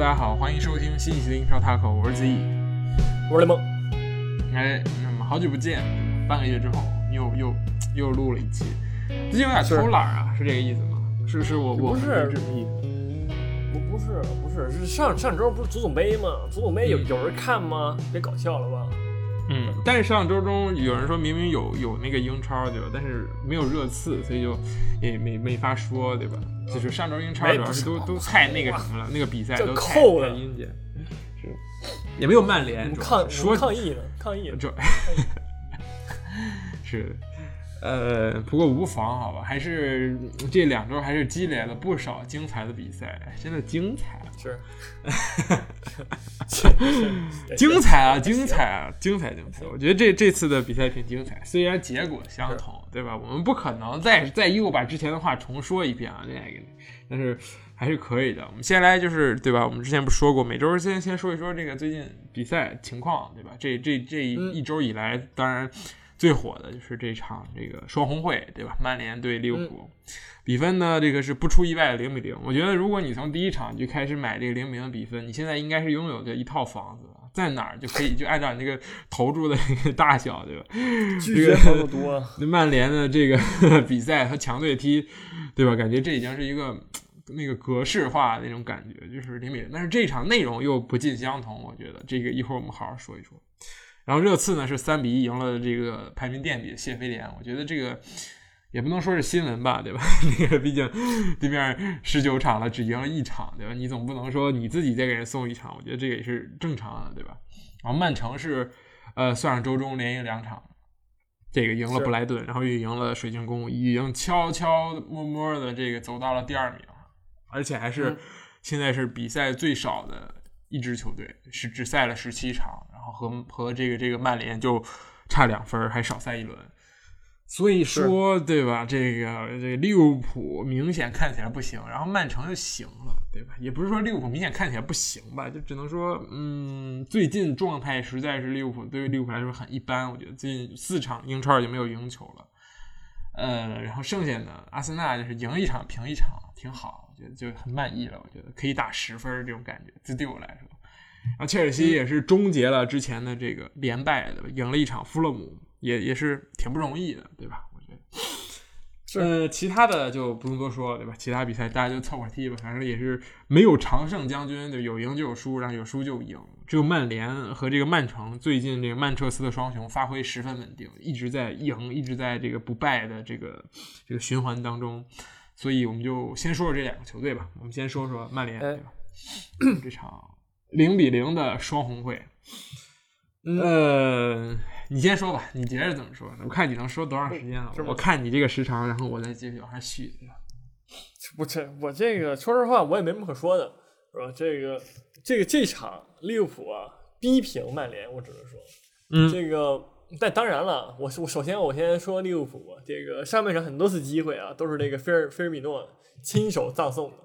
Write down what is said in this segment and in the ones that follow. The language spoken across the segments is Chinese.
大家好，欢迎收听新一期的英超 Taco，我是子怡，我是雷蒙。哎，那么好久不见，半个月之后又又又录了一期，最近有点偷懒啊，是这个意思吗？是是我我不是这个意思。不不是不是是上上周不是足总杯吗？足总杯有有人看吗？别搞笑了吧？嗯，但是上周中有人说明明有有那个英超对吧？但是没有热刺，所以就也没没法说对吧？就是上周英超主要是都都太那个什么了，那个比赛都太扣了阴间，是也没有曼联抗说抗议了，抗议呢。这 是呃，不过无妨好吧，还是这两周还是积累了不少精彩的比赛，真的精彩，是。精彩啊，精彩啊，精彩精彩！我觉得这这次的比赛挺精彩，虽然结果。相同，对吧？我们不可能再再又把之前的话重说一遍啊，这个，但是还是可以的。我们先来就是对吧？我们之前不说过，每周先先说一说这个最近比赛情况，对吧？这这这一一周以来，当然。最火的就是这场这个双红会，对吧？曼联对利物浦，比分呢，这个是不出意外的零比零。我觉得，如果你从第一场就开始买这个零比零的比分，你现在应该是拥有的一套房子，在哪儿就可以就按照你这个投注的这个大小，对吧？这个投入多。曼联的这个 比赛和强队踢，对吧？感觉这已经是一个那个格式化那种感觉，就是零比零。但是这场内容又不尽相同，我觉得这个一会儿我们好好说一说。然后热刺呢是三比一赢了这个排名垫底的谢菲联，我觉得这个也不能说是新闻吧，对吧？那个毕竟对面十九场了，只赢了一场，对吧？你总不能说你自己再给人送一场，我觉得这个也是正常的，对吧？然后曼城是呃算上周中连赢两场，这个赢了布莱顿，然后又赢了水晶宫，已经悄悄摸摸的这个走到了第二名，而且还是现在是比赛最少的一支球队，是只赛了十七场。和和这个这个曼联就差两分，还少赛一轮，所以说对吧？这个这个利物浦明显看起来不行，然后曼城就行了，对吧？也不是说利物浦明显看起来不行吧，就只能说，嗯，最近状态实在是利物浦对于利物浦来说很一般。我觉得最近四场英超已经没有赢球了，呃，然后剩下的阿森纳就是赢一场平一场，挺好，我觉得就很满意了。我觉得可以打十分这种感觉，这对我来说。然后切尔西也是终结了之前的这个连败，对吧？赢了一场富勒姆，也也是挺不容易的，对吧？我觉得，呃，其他的就不用多说了，对吧？其他比赛大家就凑合踢吧，反正也是没有常胜将军，就，有赢就有输，然后有输就赢。只有曼联和这个曼城最近这个曼彻斯特双雄发挥十分稳定，一直在赢，一直在这个不败的这个这个循环当中。所以我们就先说说这两个球队吧。我们先说说曼联，对吧？这场。零比零的双红会，呃，你先说吧，你觉着怎么说？我看你能说多长时间了？我看你这个时长，然后我再继续往下续。不，这我这个说实话，我也没什么可说的，是吧？这个这个这场利物浦啊，逼平曼联，我只能说，嗯，这个但当然了，我我首先我先说利物浦，这个上半场很多次机会啊，都是这个菲尔菲尔米诺亲手葬送的。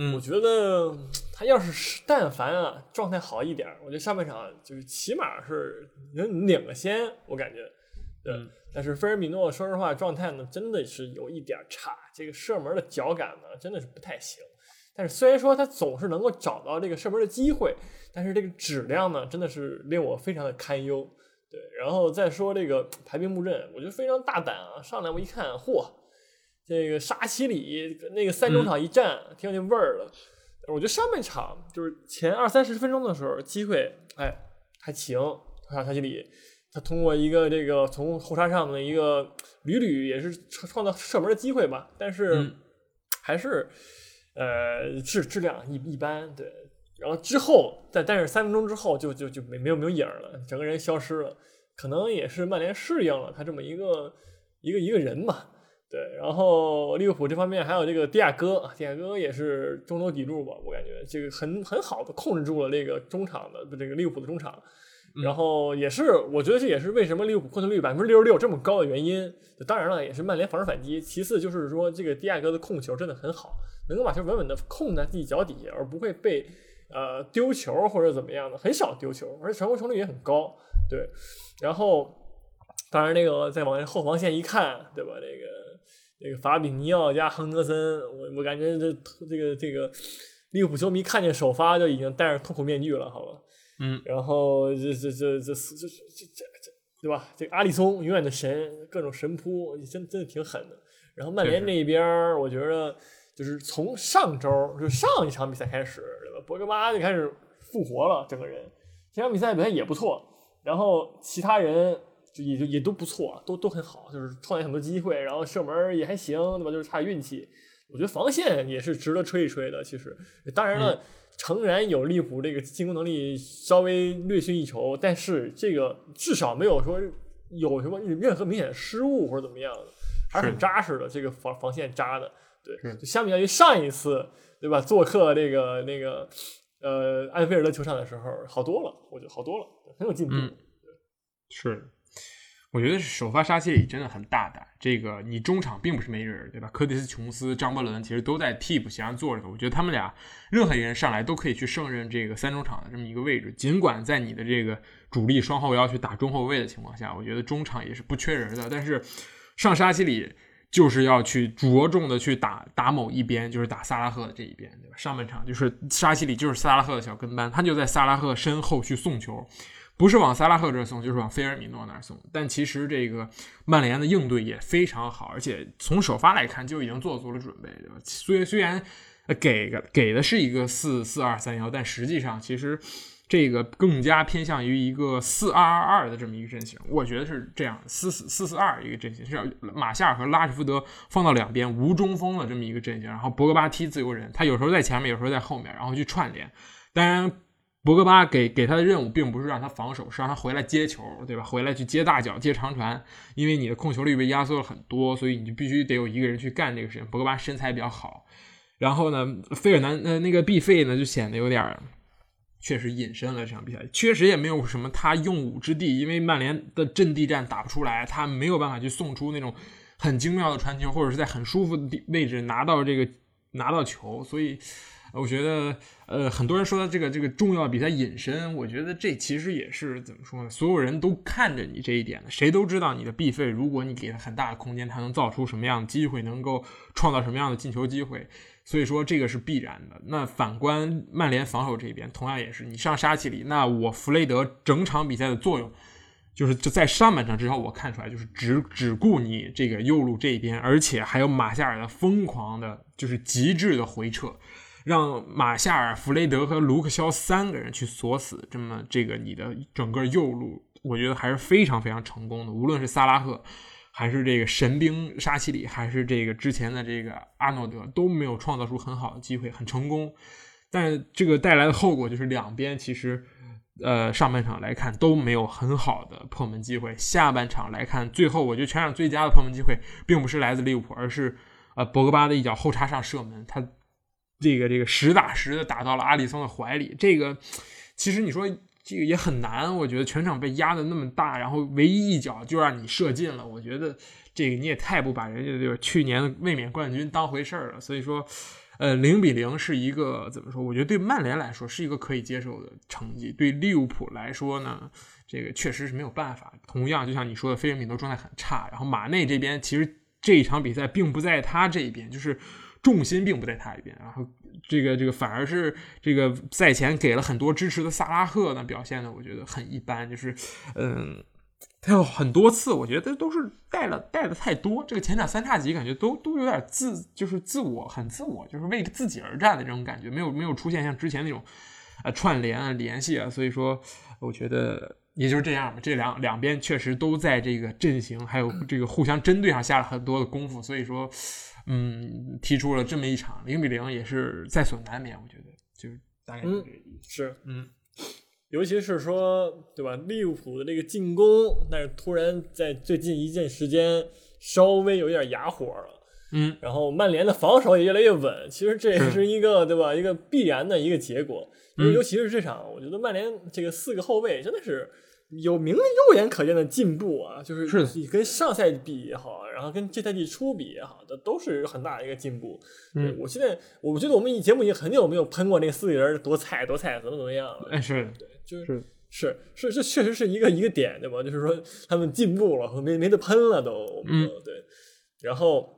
嗯，我觉得他要是但凡啊状态好一点，我觉得上半场就是起码是能领个先，我感觉。对，但是菲尔米诺说实话状态呢真的是有一点差，这个射门的脚感呢真的是不太行。但是虽然说他总是能够找到这个射门的机会，但是这个质量呢真的是令我非常的堪忧。对，然后再说这个排兵布阵，我觉得非常大胆啊，上来我一看，嚯！这个沙奇里那个三中场一站，挺有那味儿的。我觉得上半场就是前二三十分钟的时候，机会哎还行。沙沙奇里他通过一个这个从后插上的一个屡屡也是创造射门的机会吧，但是还是呃质质量一一般。对，然后之后但但是三分钟之后就就就没没有没有影了，整个人消失了。可能也是曼联适应了他这么一个一个一个人嘛。对，然后利物浦这方面还有这个迪亚哥，迪亚哥也是中流砥柱吧，我感觉这个很很好的控制住了这个中场的这个利物浦的中场，然后也是我觉得这也是为什么利物浦控球率百分之六十六这么高的原因。当然了，也是曼联防守反击。其次就是说这个迪亚哥的控球真的很好，能够把球稳稳的控在自己脚底下，而不会被呃丢球或者怎么样的，很少丢球，而且传球成功率也很高。对，然后当然那个再往后防线一看，对吧？这个。这个法比尼奥加亨德森，我我感觉这这个这个利物浦球迷看见首发就已经戴上痛苦面具了，好吧？嗯，然后这这这这这这这这对吧？这个阿里松永远的神，各种神扑，真真的挺狠的。然后曼联这一边，我觉得就是从上周就上一场比赛开始，对吧？博格巴就开始复活了，整个人这场比赛表现也不错。然后其他人就也就也都不错，都都很好，就是创造很多机会，然后射门也还行，对吧？就是差运气。我觉得防线也是值得吹一吹的。其实，当然了，诚然有利物浦这个进攻能力稍微略逊一筹，但是这个至少没有说有什么任何明显的失误或者怎么样的，还是很扎实的。这个防防线扎的，对，就相比较于上一次，对吧？做客这个那个呃安菲尔德球场的时候，好多了，我觉得好多了，很有进步。是。我觉得首发沙奇里真的很大胆，这个你中场并不是没人，对吧？科蒂斯·琼斯、张伯伦其实都在替补席上坐着。我觉得他们俩任何一个人上来都可以去胜任这个三中场的这么一个位置。尽管在你的这个主力双后腰去打中后卫的情况下，我觉得中场也是不缺人的。但是上沙奇里就是要去着重的去打打某一边，就是打萨拉赫的这一边，对吧？上半场就是沙奇里就是萨拉赫的小跟班，他就在萨拉赫身后去送球。不是往萨拉赫这送，就是往菲尔米诺那儿送。但其实这个曼联的应对也非常好，而且从首发来看就已经做足了准备，对吧？虽虽然给个给的是一个四四二三幺，但实际上其实这个更加偏向于一个四二二二的这么一个阵型。我觉得是这样，四四四四二一个阵型，是马夏尔和拉什福德放到两边无中锋的这么一个阵型，然后博格巴踢自由人，他有时候在前面，有时候在后面，然后去串联。当然。博格巴给给他的任务并不是让他防守，是让他回来接球，对吧？回来去接大脚、接长传。因为你的控球率被压缩了很多，所以你就必须得有一个人去干这个事情。博格巴身材比较好，然后呢，费尔南呃那个 B 费呢就显得有点确实隐身了。这场比赛确实也没有什么他用武之地，因为曼联的阵地战打不出来，他没有办法去送出那种很精妙的传球，或者是在很舒服的位置拿到这个拿到球，所以。我觉得，呃，很多人说的这个这个重要比赛隐身，我觉得这其实也是怎么说呢？所有人都看着你这一点的，谁都知道你的 B 费，如果你给他很大的空间，他能造出什么样的机会，能够创造什么样的进球机会。所以说这个是必然的。那反观曼联防守这边，同样也是，你上沙奇里，那我弗雷德整场比赛的作用，就是就在上半场至少我看出来，就是只只顾你这个右路这一边，而且还有马夏尔的疯狂的，就是极致的回撤。让马夏尔、弗雷德和卢克肖三个人去锁死这么这个你的整个右路，我觉得还是非常非常成功的。无论是萨拉赫，还是这个神兵沙奇里，还是这个之前的这个阿诺德，都没有创造出很好的机会，很成功。但这个带来的后果就是两边其实，呃，上半场来看都没有很好的破门机会。下半场来看，最后我觉得全场最佳的破门机会，并不是来自利物浦，而是呃博格巴的一脚后插上射门，他。这个这个实打实的打到了阿里松的怀里，这个其实你说这个也很难，我觉得全场被压的那么大，然后唯一一脚就让你射进了，我觉得这个你也太不把人家这个去年的卫冕冠军当回事儿了。所以说，呃，零比零是一个怎么说？我觉得对曼联来说是一个可以接受的成绩，对利物浦来说呢，这个确实是没有办法。同样，就像你说的，菲尔米诺状态很差，然后马内这边其实这一场比赛并不在他这一边，就是。重心并不在他一边，然后这个这个反而是这个赛前给了很多支持的萨拉赫呢，表现的我觉得很一般，就是嗯，他有很多次我觉得都是带了带的太多，这个前场三叉戟感觉都都有点自就是自我很自我，就是为自己而战的这种感觉，没有没有出现像之前那种啊串联啊联系啊，所以说我觉得也就是这样吧，这两两边确实都在这个阵型还有这个互相针对上下了很多的功夫，所以说。嗯，踢出了这么一场零比零，也是在所难免。我觉得就是大概是这个意思。是，嗯，尤其是说，对吧？利物浦的这个进攻，但是突然在最近一阵时间稍微有点哑火了。嗯，然后曼联的防守也越来越稳。其实这也是一个，对吧？一个必然的一个结果。尤其是这场，我觉得曼联这个四个后卫真的是。有明肉眼可见的进步啊，就是你跟上赛季比也好，然后跟这赛季初比也好，这都是很大的一个进步。嗯，我现在我觉得我们节目已经很久没有喷过那四个人多菜多菜怎么怎么样了。哎，是对，就是是是这确实是一个一个点对吧？就是说他们进步了，没没得喷了都。嗯，对。然后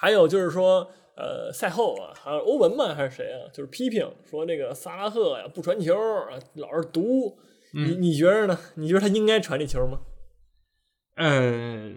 还有就是说，呃，赛后啊，还有欧文嘛，还是谁啊？就是批评说那个萨拉赫呀不传球啊，老是毒。你你觉得呢？你觉得他应该传这球吗？呃。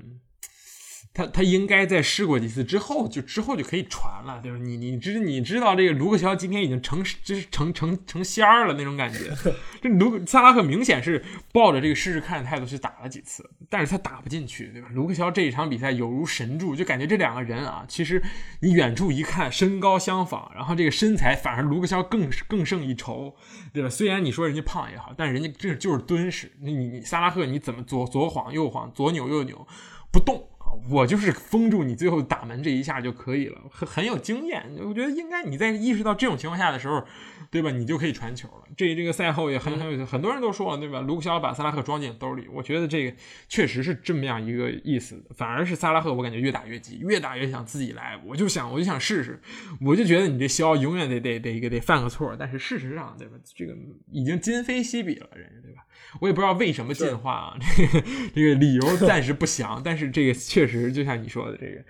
他他应该在试过几次之后，就之后就可以传了，对吧？你你知你知道这个卢克肖今天已经成就是成成成仙儿了那种感觉。这卢萨拉赫明显是抱着这个试试看的态度去打了几次，但是他打不进去，对吧？卢克肖这一场比赛有如神助，就感觉这两个人啊，其实你远处一看身高相仿，然后这个身材反而卢克肖更更胜一筹，对吧？虽然你说人家胖也好，但人家这就是敦实。你你萨拉赫你怎么左左晃右晃，左扭右扭不动？我就是封住你最后打门这一下就可以了，很很有经验。我觉得应该你在意识到这种情况下的时候，对吧？你就可以传球了。这这个赛后也很很有很多人都说了，对吧？卢克肖把萨拉赫装进兜里，我觉得这个确实是这么样一个意思。反而是萨拉赫，我感觉越打越急，越打越想自己来。我就想，我就想试试，我就觉得你这肖永远得得得得得犯个错。但是事实上，对吧？这个已经今非昔比了，人家对吧？我也不知道为什么进化啊，这个这个理由暂时不详，但是这个确实就像你说的，这个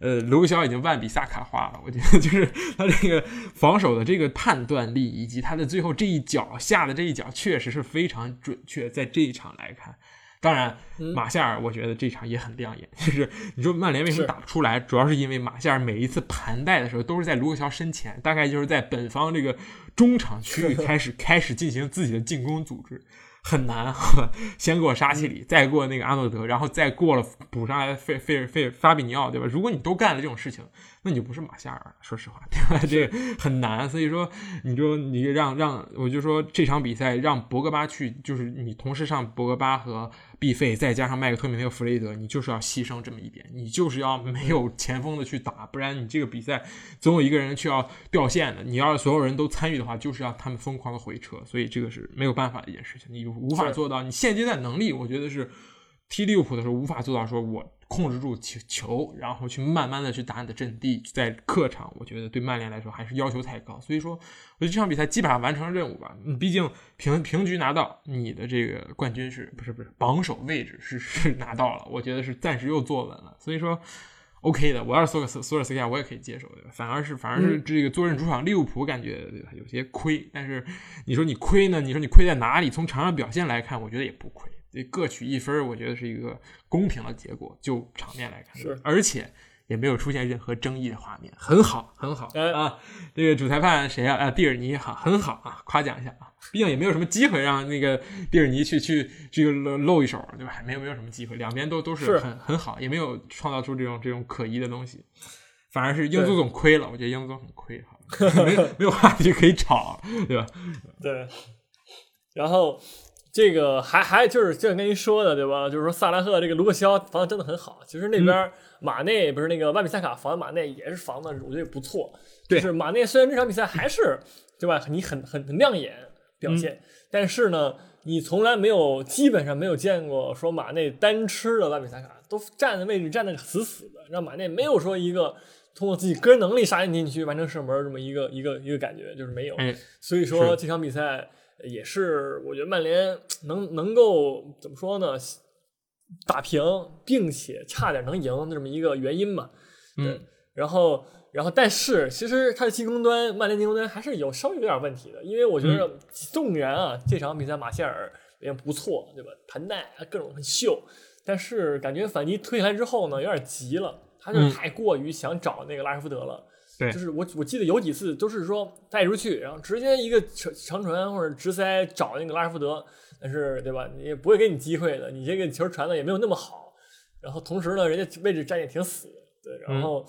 呃，卢克肖已经万比萨卡化了。我觉得就是他这个防守的这个判断力，以及他的最后这一脚下的这一脚，确实是非常准确。在这一场来看，当然马夏尔，我觉得这场也很亮眼。就是你说曼联为什么打不出来，主要是因为马夏尔每一次盘带的时候都是在卢克肖身前，大概就是在本方这个中场区域 开始开始进行自己的进攻组织。很难，先过沙奇里，再过那个阿诺德，然后再过了补上来的费费尔费法比尼奥，对吧？如果你都干了这种事情，那你就不是马夏尔了。说实话，对吧？这很难。所以说，你就你让让，我就说这场比赛让博格巴去，就是你同时上博格巴和。毕费再加上麦克托米内和弗雷德，你就是要牺牲这么一点，你就是要没有前锋的去打，不然你这个比赛总有一个人去要掉线的。你要是所有人都参与的话，就是要他们疯狂的回撤，所以这个是没有办法的一件事情，你无法做到。你现阶段能力，我觉得是踢利物浦的时候无法做到，说我。控制住球球，然后去慢慢的去打你的阵地，在客场，我觉得对曼联来说还是要求太高。所以说，我觉得这场比赛基本上完成了任务吧。你毕竟平平局拿到你的这个冠军是不是不是榜首位置是是拿到了，我觉得是暂时又坐稳了。所以说，OK 的。我要是索克斯索尔斯克亚，我也可以接受，对吧？反而是反而是这个坐镇主场利物浦，感觉有些亏。但是你说你亏呢？你说你亏在哪里？从场上表现来看，我觉得也不亏。这各取一分，我觉得是一个公平的结果。就场面来看，是，而且也没有出现任何争议的画面，很好，很好啊！这个主裁判谁啊？啊，蒂尔尼，好，很好啊，夸奖一下啊！毕竟也没有什么机会让那个蒂尔尼去去这个露一手，对吧？没有没有什么机会，两边都都是很很好，也没有创造出这种这种可疑的东西，反而是英足总亏了。我觉得英足总很亏，哈，没有没有话题可以吵，对吧？对，然后。这个还还就是就像跟您说的对吧？就是说萨拉赫这个卢克肖防的真的很好。其实那边马内不是那个万比萨卡防马内也是防的，我觉得也不错。就是马内虽然这场比赛还是对吧？你很很很亮眼表现，但是呢，你从来没有基本上没有见过说马内单吃的万比萨卡，都站的位置站的死死的，让马内没有说一个通过自己个人能力杀进禁区完成射门这么一个一个一个感觉，就是没有。所以说这场比赛。也是，我觉得曼联能能够怎么说呢？打平，并且差点能赢这么一个原因嘛。嗯。然后，然后，但是其实他的进攻端，曼联进攻端还是有稍微有点问题的。因为我觉得，纵然啊，这场比赛马歇尔也不错，对吧？盘带啊，各种很秀，但是感觉反击推下来之后呢，有点急了，他就太过于想找那个拉什福德了。就是我我记得有几次都是说带出去，然后直接一个长长传或者直塞找那个拉什福德，但是对吧？你也不会给你机会的，你这个球传的也没有那么好。然后同时呢，人家位置站也挺死，对。然后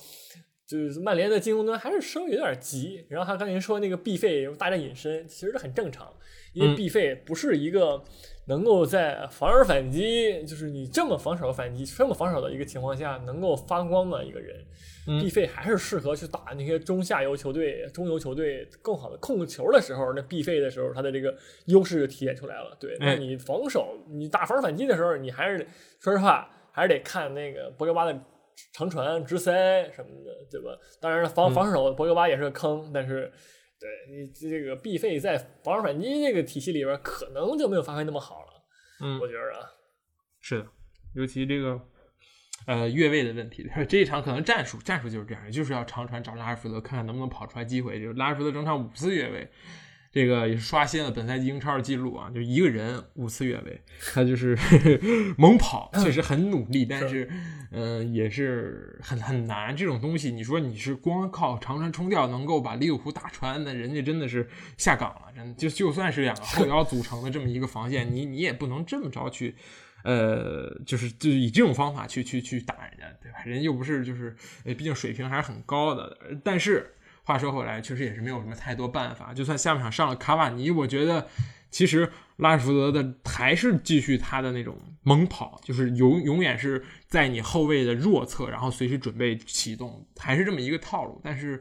就是曼联的进攻端还是稍微有点急。然后他刚才说那个 B 费大战隐身，其实这很正常，因为 B 费不是一个能够在防守反击，就是你这么防守反击这么防守的一个情况下能够发光的一个人。毕费还是适合去打那些中下游球队、中游球队更好的控球的时候，那毕费的时候，他的这个优势就体现出来了。对，那你防守，你打防守反击的时候，你还是说实话，还是得看那个博格巴的长传、直塞什么的，对吧？当然了，防防守博格巴也是个坑，但是对你这个毕费在防守反击这个体系里边，可能就没有发挥那么好了。嗯，我觉得啊，是的，尤其这个。呃越位的问题。这一场可能战术战术就是这样，就是要长传找拉什福德，看看能不能跑出来机会。就是拉什福德整场五次越位。这个也是刷新了本赛季英超的记录啊！就一个人五次越位，他就是 猛跑，确实很努力，但是，嗯，也是很很难。这种东西，你说你是光靠长传冲吊能够把利物浦打穿，那人家真的是下岗了。真的，就就算是两个后腰组成的这么一个防线，你你也不能这么着去，呃，就是就以这种方法去去去打人家，对吧？人又不是就是，毕竟水平还是很高的，但是。话说回来，确实也是没有什么太多办法。就算下半场上了卡瓦尼，我觉得其实拉什福德的还是继续他的那种猛跑，就是永永远是在你后卫的弱侧，然后随时准备启动，还是这么一个套路。但是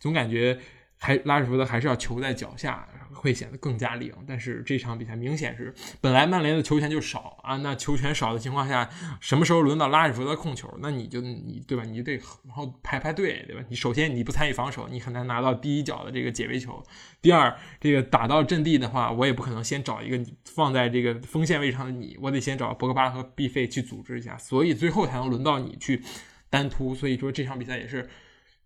总感觉。还拉什福德还是要球在脚下，会显得更加灵。但是这场比赛明显是，本来曼联的球权就少啊，那球权少的情况下，什么时候轮到拉什福德控球？那你就你对吧？你就得然后排排队，对吧？你首先你不参与防守，你很难拿到第一脚的这个解围球。第二，这个打到阵地的话，我也不可能先找一个放在这个锋线位上的你，我得先找博格巴和毕费去组织一下，所以最后才能轮到你去单突。所以说这场比赛也是。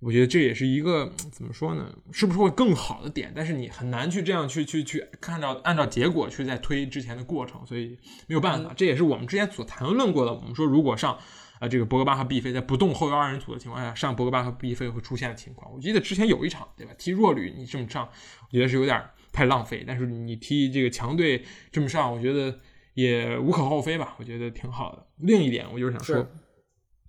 我觉得这也是一个怎么说呢？是不是会更好的点？但是你很难去这样去去去看到按照结果去再推之前的过程，所以没有办法。这也是我们之前所谈论过的。我们说，如果上啊这个博格巴和毕飞在不动后腰二人组的情况下，上博格巴和毕飞会出现的情况。我记得之前有一场，对吧？踢弱旅你这么上，我觉得是有点太浪费。但是你踢这个强队这么上，我觉得也无可厚非吧？我觉得挺好的。另一点，我就是想说。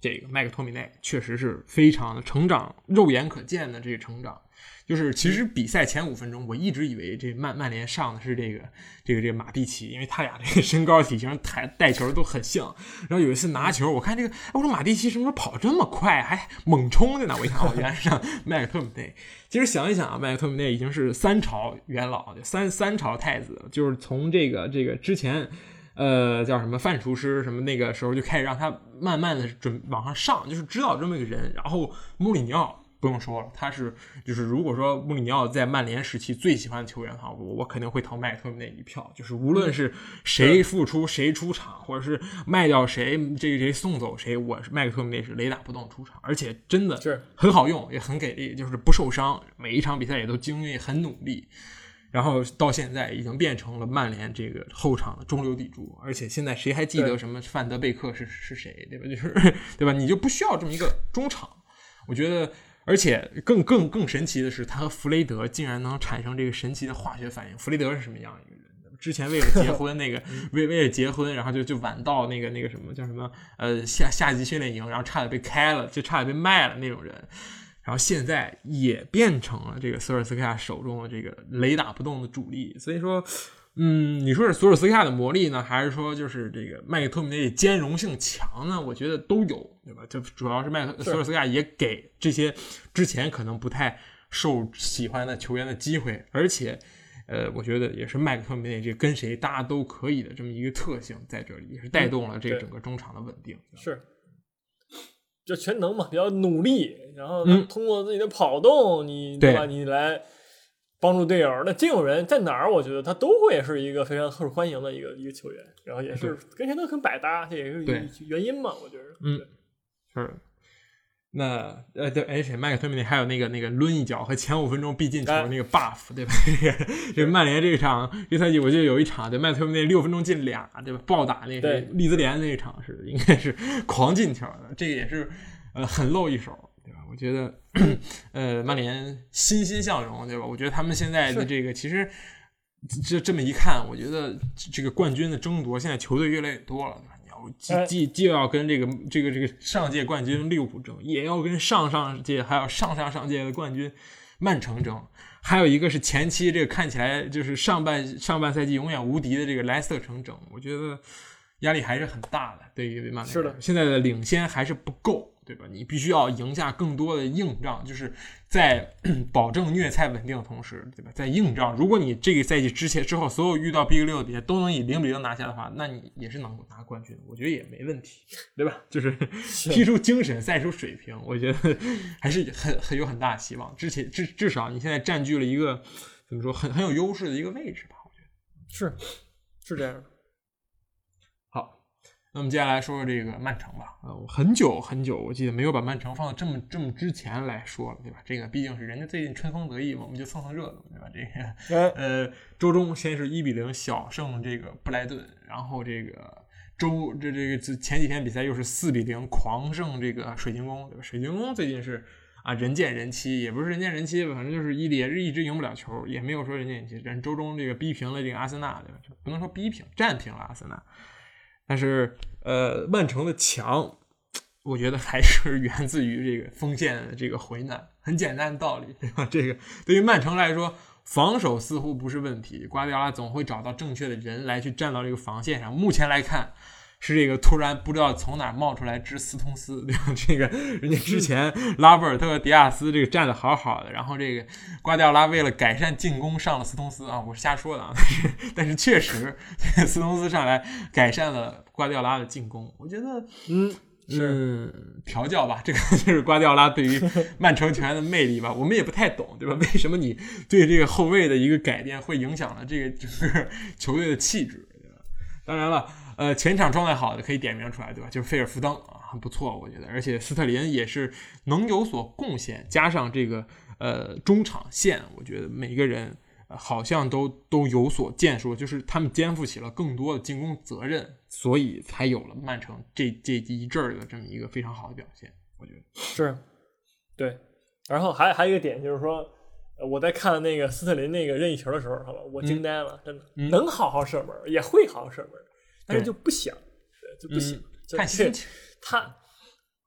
这个麦克托米内确实是非常的成长，肉眼可见的这个成长，就是其实比赛前五分钟，我一直以为这曼曼联上的是这个这个这个马蒂奇，因为他俩这个身高体型、带带球都很像。然后有一次拿球，我看这个，我说马蒂奇什么时候跑这么快，还猛冲的呢？我一看，哦，原来是 麦克托米内。其实想一想啊，麦克托米内已经是三朝元老，三三朝太子，就是从这个这个之前。呃，叫什么范厨师什么？那个时候就开始让他慢慢的准往上上，就是知道这么一个人。然后穆里尼奥不用说了，他是就是如果说穆里尼奥在曼联时期最喜欢的球员的话，我我肯定会投麦克托米那一票。就是无论是谁复出谁出场，或者是卖掉谁，这个谁送走谁，我是麦克托米那是雷打不动出场，而且真的是很好用，也很给力，就是不受伤，每一场比赛也都精锐，很努力。然后到现在已经变成了曼联这个后场的中流砥柱，而且现在谁还记得什么范德贝克是是谁，对吧？就是对吧？你就不需要这么一个中场。我觉得，而且更更更神奇的是，他和弗雷德竟然能产生这个神奇的化学反应。弗雷德是什么样一个人？之前为了结婚，那个为为了结婚，然后就就晚到那个那个什么叫什么呃下下级训练营，然后差点被开了，就差点被卖了那种人。然后现在也变成了这个索尔斯克亚手中的这个雷打不动的主力，所以说，嗯，你说是索尔斯克亚的魔力呢，还是说就是这个麦克托米内兼容性强呢？我觉得都有，对吧？就主要是麦克索尔斯克亚也给这些之前可能不太受喜欢的球员的机会，而且，呃，我觉得也是麦克托米内这跟谁搭都可以的这么一个特性在这里，也是带动了这个整个中场的稳定。是。就全能嘛，比较努力，然后通过自己的跑动，你对吧？你来帮助队友。那这种人在哪儿？我觉得他都会是一个非常受欢迎的一个一个球员，然后也是跟谁都很百搭，这也是原因嘛？我觉得，嗯，是。那呃，对，而且麦克托米尼还有那个那个抡一脚和前五分钟必进球那个 buff，对吧？这曼联这场这赛季，我记得有一场，对麦克托米尼六分钟进俩，对吧？暴打那个利兹联那一场是应该是狂进球的，这个也是呃很露一手，对吧？我觉得呃曼联欣欣向荣，对吧？我觉得他们现在的这个其实这这么一看，我觉得这个冠军的争夺，现在球队越来越多了。既既既要跟这个这个这个上届冠军利物浦争，也要跟上上届还有上上上届的冠军曼城争，还有一个是前期这个看起来就是上半上半赛季永远无敌的这个莱斯特城争，我觉得压力还是很大的。对于曼联，是的，现在的领先还是不够。对吧？你必须要赢下更多的硬仗，就是在 保证虐菜稳定的同时，对吧？在硬仗，如果你这个赛季之前之后所有遇到 Big 六的比赛都能以零比零拿下的话，那你也是能拿冠军，我觉得也没问题，对吧？就是踢出精神，赛出水平，我觉得还是很很有很大希望。之前至至少你现在占据了一个怎么说很很有优势的一个位置吧？我觉得是是这样的。好，那么接下来说说这个曼城吧。呃，我很久很久，我记得没有把曼城放到这么这么之前来说了，对吧？这个毕竟是人家最近春风得意嘛，我们就蹭蹭热度，对吧？这个呃，周中先是一比零小胜这个布莱顿，然后这个周这这个前几天比赛又是四比零狂胜这个水晶宫，对吧？水晶宫最近是啊人见人欺，也不是人见人欺吧，反正就是一也是一直赢不了球，也没有说人见人欺。但是周中这个逼平了这个阿森纳，对吧？不能说逼平，战平了阿森纳。但是，呃，曼城的强，我觉得还是 源自于这个锋线的这个回暖，很简单的道理，对吧？这个对于曼城来说，防守似乎不是问题，瓜迪奥拉总会找到正确的人来去站到这个防线上。目前来看。是这个突然不知道从哪冒出来只斯通斯，对吧？这个人家之前拉波尔特和迪亚斯这个站的好好的，然后这个瓜迪奥拉为了改善进攻上了斯通斯啊，我是瞎说的啊，但是但是确实斯通斯上来改善了瓜迪奥拉的进攻，我觉得嗯是调教吧，这个 就是瓜迪奥拉对于曼城球员的魅力吧，我们也不太懂，对吧？为什么你对这个后卫的一个改变会影响了这个整个球队的气质，对吧？当然了。呃，前场状态好的可以点名出来，对吧？就是菲尔福登啊，很不错，我觉得。而且斯特林也是能有所贡献，加上这个呃中场线，我觉得每个人好像都都有所建树，就是他们肩负起了更多的进攻责任，所以才有了曼城这这一阵儿的这么一个非常好的表现。我觉得是，对。然后还还有一个点就是说，我在看那个斯特林那个任意球的时候，好吧，我惊呆了，真的能好好射门，也会好好射门。但是就不想，就不想。看心情。他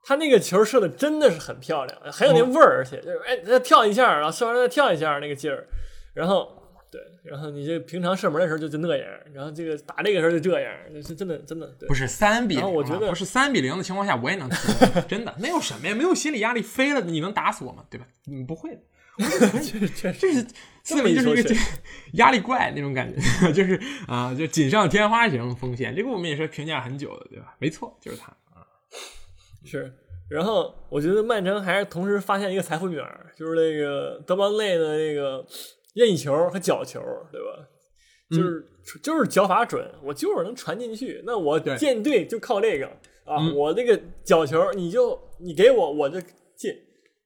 他那个球射的真的是很漂亮，很有那味儿，而且就是哎，再跳一下，然后射完再跳一下那个劲儿。然后对，然后你这平常射门的时候就就那样，然后这个打这个时候就这样，是真的真的。不是三比零，我觉得不是三比零的情况下，我也能踢，真的，那有什么呀？没有心理压力，飞了你能打死我吗？对吧？你不会的。确实，这是四零就是一个压力怪那种感觉，就是啊，就锦上添花型锋线。这个我们也是评价很久的，对吧？没错，就是他啊。是，然后我觉得曼城还是同时发现一个财富女儿，就是那个德邦内的那个任意球和角球，对吧？就是就是脚法准，我就是能传进去。那我建队就靠这个啊，我这个角球你就你给我我就进，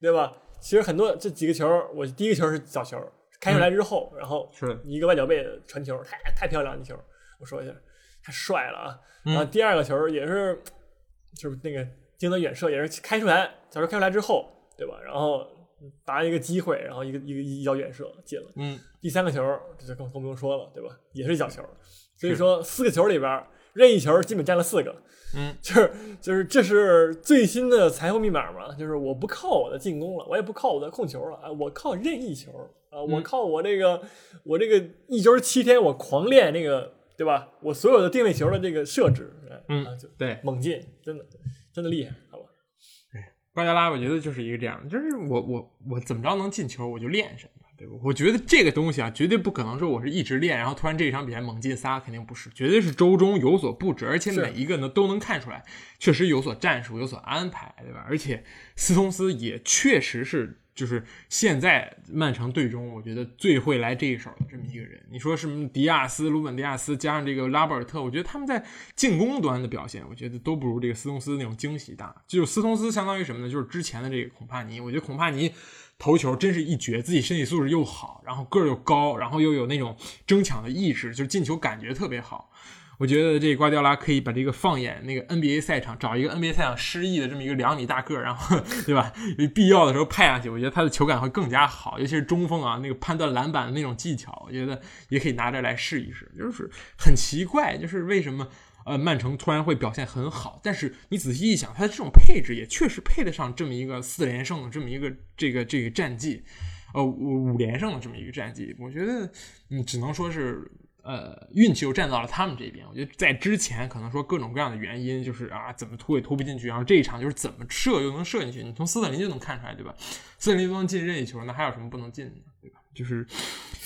对吧？其实很多这几个球，我第一个球是角球，开出来之后，然后是一个外脚背的传球，太太漂亮的球，我说一下，太帅了啊！然后第二个球也是，就是那个精准远射，也是开出来，角球开出来之后，对吧？然后打一个机会，然后一个一个一脚远射进了。嗯，第三个球这就更更不用说了，对吧？也是角球，所以说四个球里边任意球基本占了四个。嗯，就是就是这是最新的财富密码嘛？就是我不靠我的进攻了，我也不靠我的控球了啊，我靠任意球啊，我靠我这个我这个一周七天我狂练那个，对吧？我所有的定位球的这个设置，嗯，就对，猛进，真的真的厉害，好吧？对，瓜迪拉，我觉得就是一个这样，就是我我我怎么着能进球，我就练什么。对吧？我觉得这个东西啊，绝对不可能说我是一直练，然后突然这一场比赛猛进仨，肯定不是，绝对是周中有所布置，而且每一个呢都能看出来，确实有所战术，有所安排，对吧？而且斯通斯也确实是，就是现在曼城队中，我觉得最会来这一手的这么一个人。你说什么迪亚斯、鲁本迪亚斯加上这个拉波尔特，我觉得他们在进攻端的表现，我觉得都不如这个斯通斯那种惊喜大。就是斯通斯相当于什么呢？就是之前的这个孔帕尼，我觉得孔帕尼。头球真是一绝，自己身体素质又好，然后个儿又高，然后又有那种争抢的意识，就进球感觉特别好。我觉得这瓜迪奥拉可以把这个放眼那个 NBA 赛场，找一个 NBA 赛场失意的这么一个两米大个儿，然后对吧？必要的时候派上去，我觉得他的球感会更加好，尤其是中锋啊，那个判断篮板的那种技巧，我觉得也可以拿着来试一试。就是很奇怪，就是为什么？呃，曼城突然会表现很好，但是你仔细一想，他的这种配置也确实配得上这么一个四连胜的这么一个这个这个战绩，呃五五连胜的这么一个战绩。我觉得你只能说是呃运气又站到了他们这边。我觉得在之前可能说各种各样的原因，就是啊怎么突也突不进去，然后这一场就是怎么射又能射进去，你从斯特林就能看出来，对吧？斯特林都能进任意球，那还有什么不能进的，对吧？就是，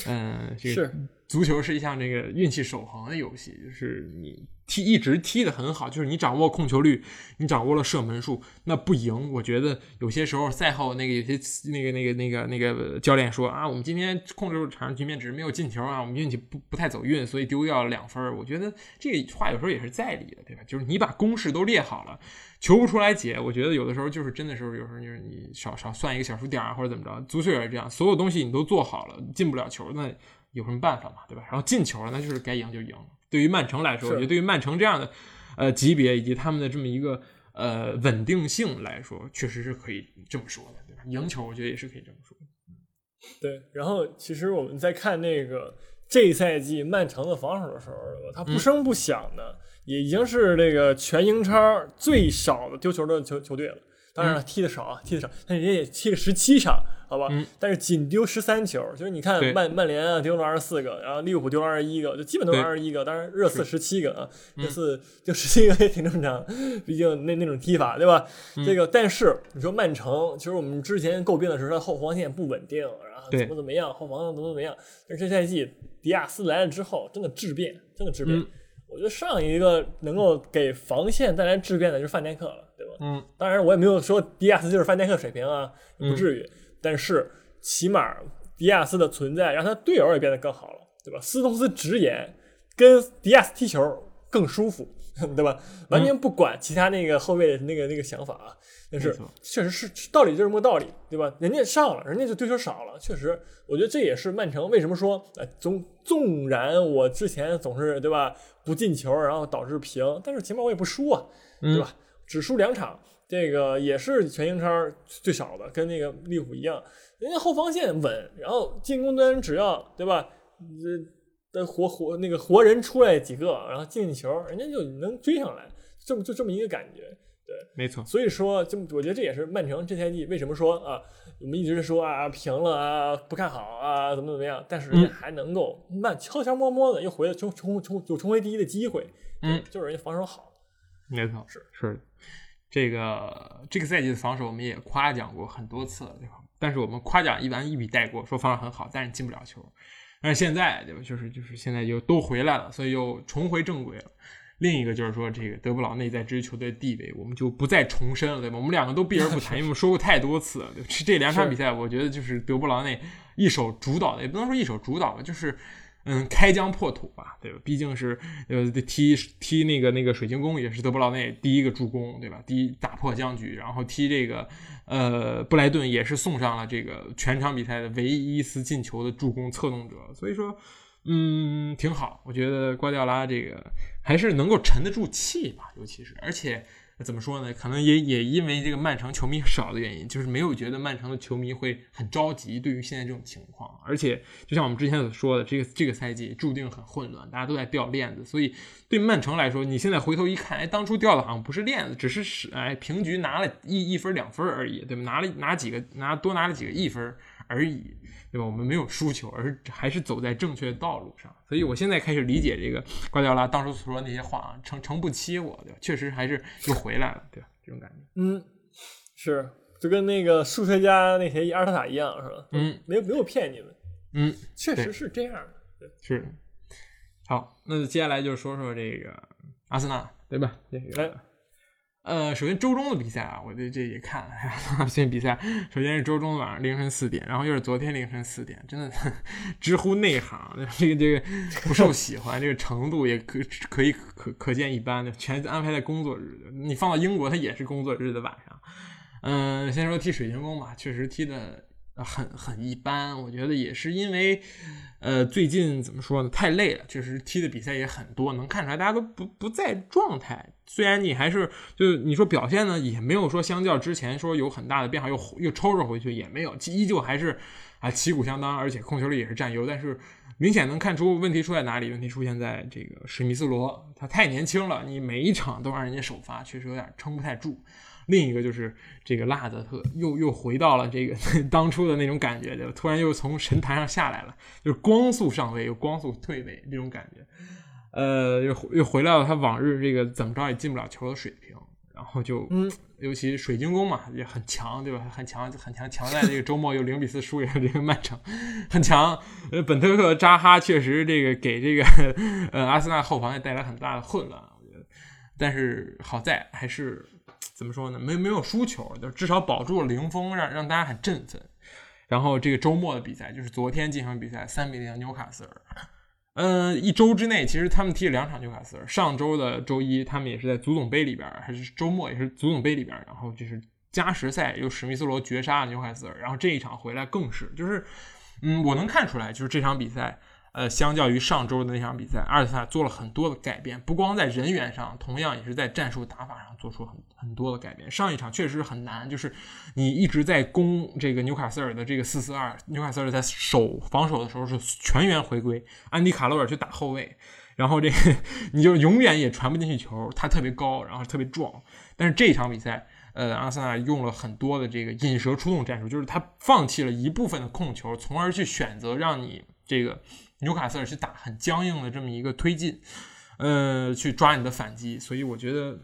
嗯，这个足球是一项这个运气守恒的游戏，就是你。踢一直踢得很好，就是你掌握控球率，你掌握了射门数，那不赢。我觉得有些时候赛后那个有些那个那个那个那个教练说啊，我们今天控制住场上局面，只是没有进球啊，我们运气不不太走运，所以丢掉了两分。我觉得这话有时候也是在理的，对吧？就是你把公式都列好了，求不出来解。我觉得有的时候就是真的时候，有时候就是你少少算一个小数点啊，或者怎么着。足球也是这样，所有东西你都做好了，进不了球，那有什么办法嘛，对吧？然后进球了，那就是该赢就赢。对于曼城来说，我觉得对于曼城这样的呃级别以及他们的这么一个呃稳定性来说，确实是可以这么说的，对吧？赢球我觉得也是可以这么说。对，然后其实我们在看那个这赛季曼城的防守的时候，他不声不响的，也已经是这个全英超最少的丢球的球球队了。当然了，踢的少啊，踢的少，但人家也踢了十七场。好吧，但是仅丢十三球，就是你看曼曼联啊丢了二十四个，然后利物浦丢了二十一个，就基本都是二十一个。当然热刺十七个啊，热刺就十七个也挺正常，毕竟那那种踢法对吧？这个但是你说曼城，其实我们之前诟病的是他后防线不稳定，然后怎么怎么样，后防怎么怎么样。但是这赛季迪亚斯来了之后，真的质变，真的质变。我觉得上一个能够给防线带来质变的就是范戴克了，对吧？嗯，当然我也没有说迪亚斯就是范戴克水平啊，不至于。但是起码迪亚斯的存在让他队友也变得更好了，对吧？斯通斯直言跟迪亚斯踢球更舒服，对吧？完全不管其他那个后卫的那个那个想法啊。但是确实是道理就是这么个道理，对吧？人家上了，人家就丢球少了，确实，我觉得这也是曼城为什么说，哎，纵纵然我之前总是对吧不进球，然后导致平，但是起码我也不输啊，对吧？只输两场。这个也是全英超最少的，跟那个利物浦一样，人家后防线稳，然后进攻端只要对吧，这的活活那个活人出来几个，然后进进球，人家就能追上来，这么就这么一个感觉，对，没错。所以说，就我觉得这也是曼城这赛季为什么说啊，我们一直说啊平了啊不看好啊怎么怎么样，但是人家还能够慢悄悄摸摸的又回来冲冲冲有冲回第一的机会，嗯，就是人家防守好，没错，是是。这个这个赛季的防守我们也夸奖过很多次了，对吧？但是我们夸奖一般一笔带过，说防守很好，但是进不了球。但是现在，对吧？就是就是现在又都回来了，所以又重回正轨了。另一个就是说，这个德布劳内在这支球队的地位，我们就不再重申了，对吧？我们两个都避而不谈，因为我们说过太多次了。这两场比赛，我觉得就是德布劳内一手主导的，也不能说一手主导吧，就是。嗯，开疆破土吧，对吧？毕竟是呃踢踢那个那个水晶宫，也是德布劳内第一个助攻，对吧？第一打破僵局，然后踢这个呃布莱顿也是送上了这个全场比赛的唯一一次进球的助攻策动者，所以说嗯挺好，我觉得瓜迪奥拉这个还是能够沉得住气吧，尤其是而且。怎么说呢？可能也也因为这个曼城球迷少的原因，就是没有觉得曼城的球迷会很着急。对于现在这种情况，而且就像我们之前所说的，这个这个赛季注定很混乱，大家都在掉链子。所以对曼城来说，你现在回头一看，哎，当初掉的好像不是链子，只是是哎平局拿了一一分两分而已，对吧？拿了拿几个拿多拿了几个一分 而已。对吧？我们没有输球，而是还是走在正确的道路上。所以我现在开始理解这个瓜迪奥拉当初所说的那些话啊，诚诚不欺我，对吧？确实还是又回来了，对吧？这种感觉，嗯，是，就跟那个数学家那谁阿尔塔塔一样，是吧？嗯，没有没有骗你们，嗯，确实是这样的，对，是。好，那接下来就说说这个阿森纳，对吧？这个。呃，首先周中的比赛啊，我这这也看了。现在 比赛首先是周中晚上凌晨四点，然后又是昨天凌晨四点，真的 直呼内行，这个这个不受喜欢，这个程度也可可以可可见一斑的，全安排在工作日的。你放到英国，它也是工作日的晚上。嗯，先说踢水晶宫吧，确实踢的。很很一般，我觉得也是因为，呃，最近怎么说呢，太累了，确实踢的比赛也很多，能看出来大家都不不在状态。虽然你还是就你说表现呢，也没有说相较之前说有很大的变化，又又抽着回去也没有，依旧还是啊旗鼓相当，而且控球率也是占优。但是明显能看出问题出在哪里，问题出现在这个史密斯罗，他太年轻了，你每一场都让人家首发，确实有点撑不太住。另一个就是这个拉泽特又又回到了这个 当初的那种感觉，就突然又从神坛上下来了，就是光速上位又光速退位这种感觉，呃，又又回到了他往日这个怎么着也进不了球的水平。然然后就，嗯，尤其水晶宫嘛也很强，对吧？很强，很强，强在这个周末又零比四输给了这个曼城，很强。呃，本特克、扎哈确实这个给这个呃阿森纳后防也带来很大的混乱，我觉得。但是好在还是怎么说呢？没没有输球，就至少保住了零封，让让大家很振奋。然后这个周末的比赛就是昨天进行比赛，三比零纽卡斯尔。嗯，一周之内其实他们踢了两场纽卡斯尔。上周的周一他们也是在足总杯里边，还是周末也是足总杯里边。然后就是加时赛又史密斯罗绝杀了纽卡斯尔。然后这一场回来更是，就是嗯，我能看出来，就是这场比赛。呃，相较于上周的那场比赛，阿尔萨做了很多的改变，不光在人员上，同样也是在战术打法上做出很很多的改变。上一场确实很难，就是你一直在攻这个纽卡斯尔的这个四四二，纽卡斯尔在守防守的时候是全员回归，安迪卡洛尔去打后卫，然后这个你就永远也传不进去球，他特别高，然后特别壮。但是这场比赛，呃，阿森纳用了很多的这个引蛇出洞战术，就是他放弃了一部分的控球，从而去选择让你这个。纽卡斯尔去打很僵硬的这么一个推进，呃，去抓你的反击，所以我觉得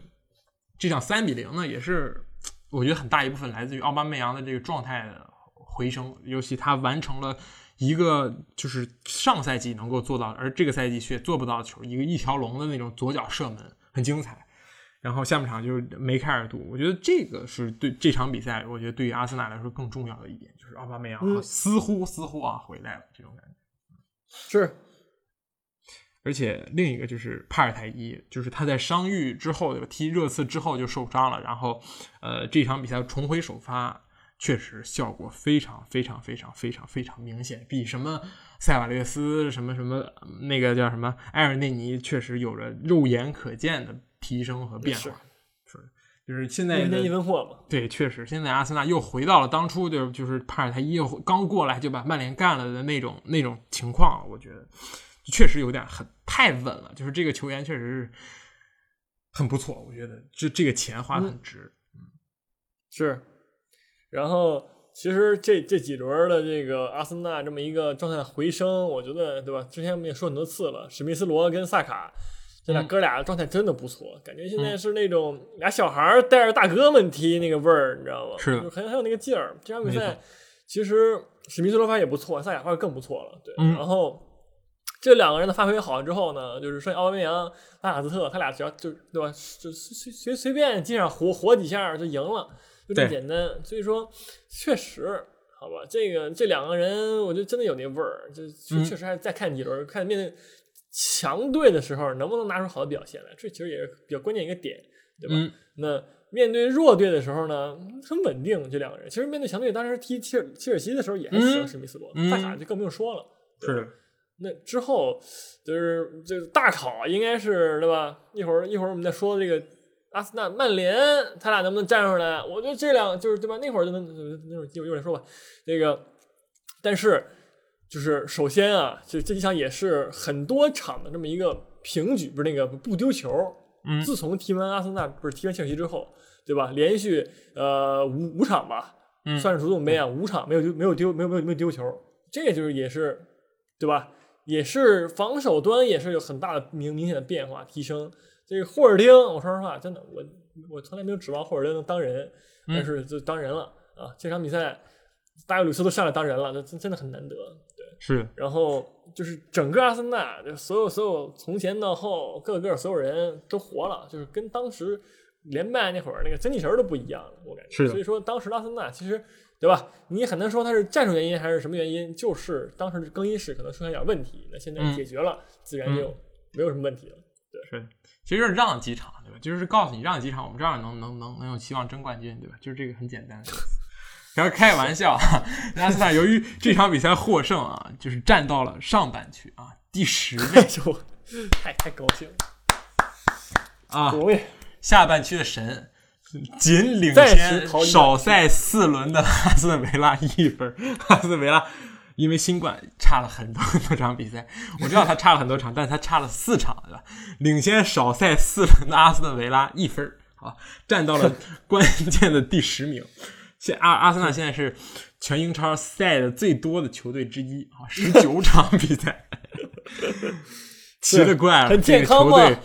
这场三比零呢，也是我觉得很大一部分来自于奥巴梅扬的这个状态的回升，尤其他完成了一个就是上赛季能够做到，而这个赛季却做不到的球，一个一条龙的那种左脚射门，很精彩。然后下半场就是梅开二度，我觉得这个是对这场比赛，我觉得对于阿森纳来说更重要的一点，就是奥巴梅扬似乎似乎啊回来了这种感觉。是，而且另一个就是帕尔泰伊，就是他在伤愈之后，踢热刺之后就受伤了，然后，呃，这场比赛重回首发，确实效果非常非常非常非常非常明显，比什么塞瓦略斯什么什么那个叫什么埃尔内尼，确实有着肉眼可见的提升和变化。就是现在一分货嘛，对，确实，现在阿森纳又回到了当初就是就是帕尔泰伊刚过来就把曼联干了的那种那种情况，我觉得确实有点很太稳了。就是这个球员确实是很不错，我觉得这这个钱花的很值。嗯，是。然后其实这这几轮的这个阿森纳这么一个状态回升，我觉得对吧？之前我们也说很多次了，史密斯罗跟萨卡。这俩哥俩状态真的不错，感觉现在是那种俩小孩带着大哥们踢那个味儿，你知道吗？是很很有那个劲儿。这场比赛其实史密斯罗发也不错，萨亚发更不错了。对，然后这两个人的发挥好了之后呢，就是剩下奥巴梅扬、拉卡斯特，他俩只要就对吧，就随随随便地上活活几下就赢了，就这么简单。所以说，确实好吧，这个这两个人，我觉得真的有那味儿，就确实还再看几轮，看面对。强队的时候能不能拿出好的表现来？这其实也是比较关键一个点，对吧？那面对弱队的时候呢，很稳定。这两个人其实面对强队，当时踢切尔切尔西的时候也还行。史密斯罗、萨卡就更不用说了。是。那之后就是这大考应该是对吧？一会儿一会儿我们再说这个阿森纳、曼联，他俩能不能站出来？我觉得这两就是对吧？那会儿就能那会儿一会儿再说吧。这个，但是。就是首先啊，就这几场也是很多场的这么一个平局，不是那个不丢球。嗯，自从踢完阿森纳不是踢完切尔西之后，对吧？连续呃五五场吧，算是足总杯啊，五场没有丢没有丢没有没有没有丢球，这个就是也是对吧？也是防守端也是有很大的明明显的变化提升。这个霍尔丁，我说实话，真的我我从来没有指望霍尔丁能当人，但是就当人了啊！这场比赛，大卫鲁斯都上来当人了，这真真的很难得。是，然后就是整个阿森纳，就所有所有从前到后，各个所有人都活了，就是跟当时连败那会儿那个精气神都不一样了，我感觉。是所以说当时阿森纳其实，对吧？你很难说它是战术原因还是什么原因，就是当时更衣室可能出现点问题，那现在解决了，自然就没有什么问题了。对，是，其实就是让几场，对吧？就是告诉你让几场，我们照样能能能能有希望争冠军，对吧？就是这个很简单。然后开玩笑，阿森纳由于这场比赛获胜啊，就是站到了上半区啊第十 位，太太高兴了啊！下半区的神仅领先少赛四轮的阿斯顿维拉一分，阿斯顿维拉因为新冠差了很多很多场比赛，我知道他差了很多场，但是他差了四场，对吧？领先少赛四轮的阿斯顿维拉一分，好，站到了关键的第十名。现阿阿森纳现在是全英超赛的最多的球队之一啊，十九场比赛，奇了怪了，这个球队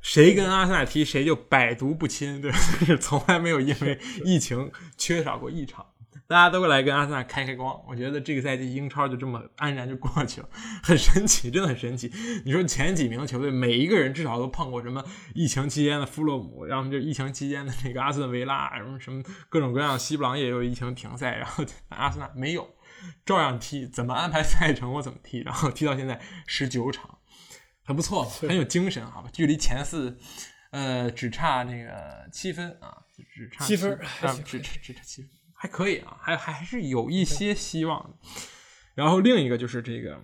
谁跟阿森纳踢，谁就百毒不侵，对吧？是从来没有因为疫情缺少过一场。大家都来跟阿森纳开开光，我觉得这个赛季英超就这么安然就过去了，很神奇，真的很神奇。你说前几名球队每一个人至少都碰过什么疫情期间的富勒姆，然后就疫情期间的那个阿斯顿维拉，什么什么各种各样，西布朗也有疫情停赛，然后阿森纳没有，照样踢，怎么安排赛程我怎么踢，然后踢到现在十九场，很不错，很有精神，好吧？距离前四，呃，只差那个七分啊，只差七分，只只只差七分。还可以啊，还还是有一些希望。然后另一个就是这个，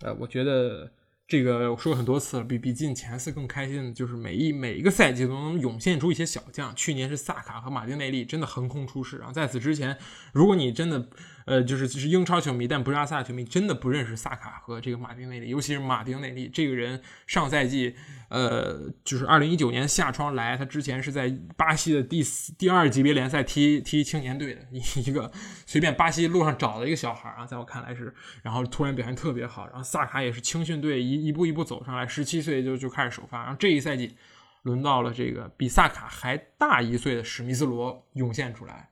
呃，我觉得这个我说很多次了，比比进前四更开心的就是每一每一个赛季都能涌现出一些小将。去年是萨卡和马丁内利真的横空出世啊！在此之前，如果你真的呃就是就是英超球迷，但不是阿森纳球迷，真的不认识萨卡和这个马丁内利，尤其是马丁内利这个人，上赛季。呃，就是二零一九年夏窗来，他之前是在巴西的第四、第二级别联赛踢踢青年队的 一个随便巴西路上找的一个小孩啊，在我看来是，然后突然表现特别好，然后萨卡也是青训队一一步一步走上来，十七岁就就开始首发，然后这一赛季轮到了这个比萨卡还大一岁的史密斯罗涌现出来。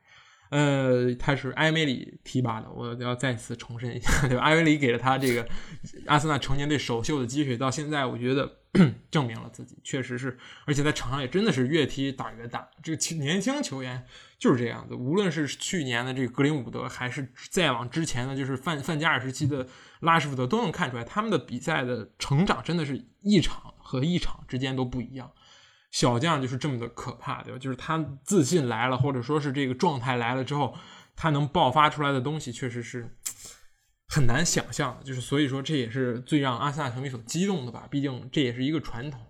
呃，他是埃梅里提拔的，我要再次重申一下，对吧？埃梅里给了他这个阿森纳成年队首秀的机会，到现在我觉得 证明了自己，确实是，而且在场上也真的是越踢打越大。这个年轻球员就是这样子，无论是去年的这个格林伍德，还是再往之前的，就是范范加尔时期的拉什福德，都能看出来他们的比赛的成长真的是一场和一场之间都不一样。小将就是这么的可怕，对吧？就是他自信来了，或者说是这个状态来了之后，他能爆发出来的东西，确实是很难想象的。就是所以说，这也是最让阿森纳球迷所激动的吧？毕竟这也是一个传统。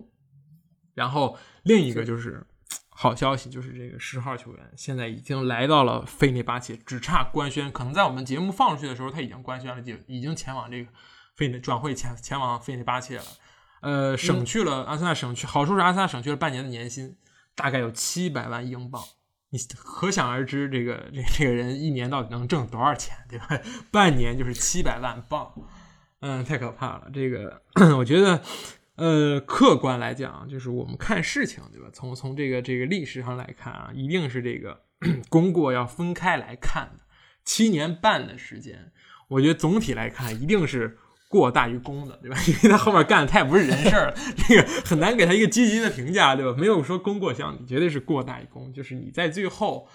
然后另一个就是好消息，就是这个十号球员现在已经来到了费内巴切，只差官宣。可能在我们节目放出去的时候，他已经官宣了，就已经前往这个费内转会前前往费内巴切了。呃，省去了阿森纳省去，好处是阿森纳省去了半年的年薪，大概有七百万英镑。你可想而知，这个这这个人一年到底能挣多少钱，对吧？半年就是七百万镑，嗯，太可怕了。这个 我觉得，呃，客观来讲，就是我们看事情，对吧？从从这个这个历史上来看啊，一定是这个功过要分开来看的。七年半的时间，我觉得总体来看，一定是。过大于功的，对吧？因为他后面干的太不是人事儿了，这个很难给他一个积极的评价，对吧？没有说功过相抵，绝对是过大于功。就是你在最后，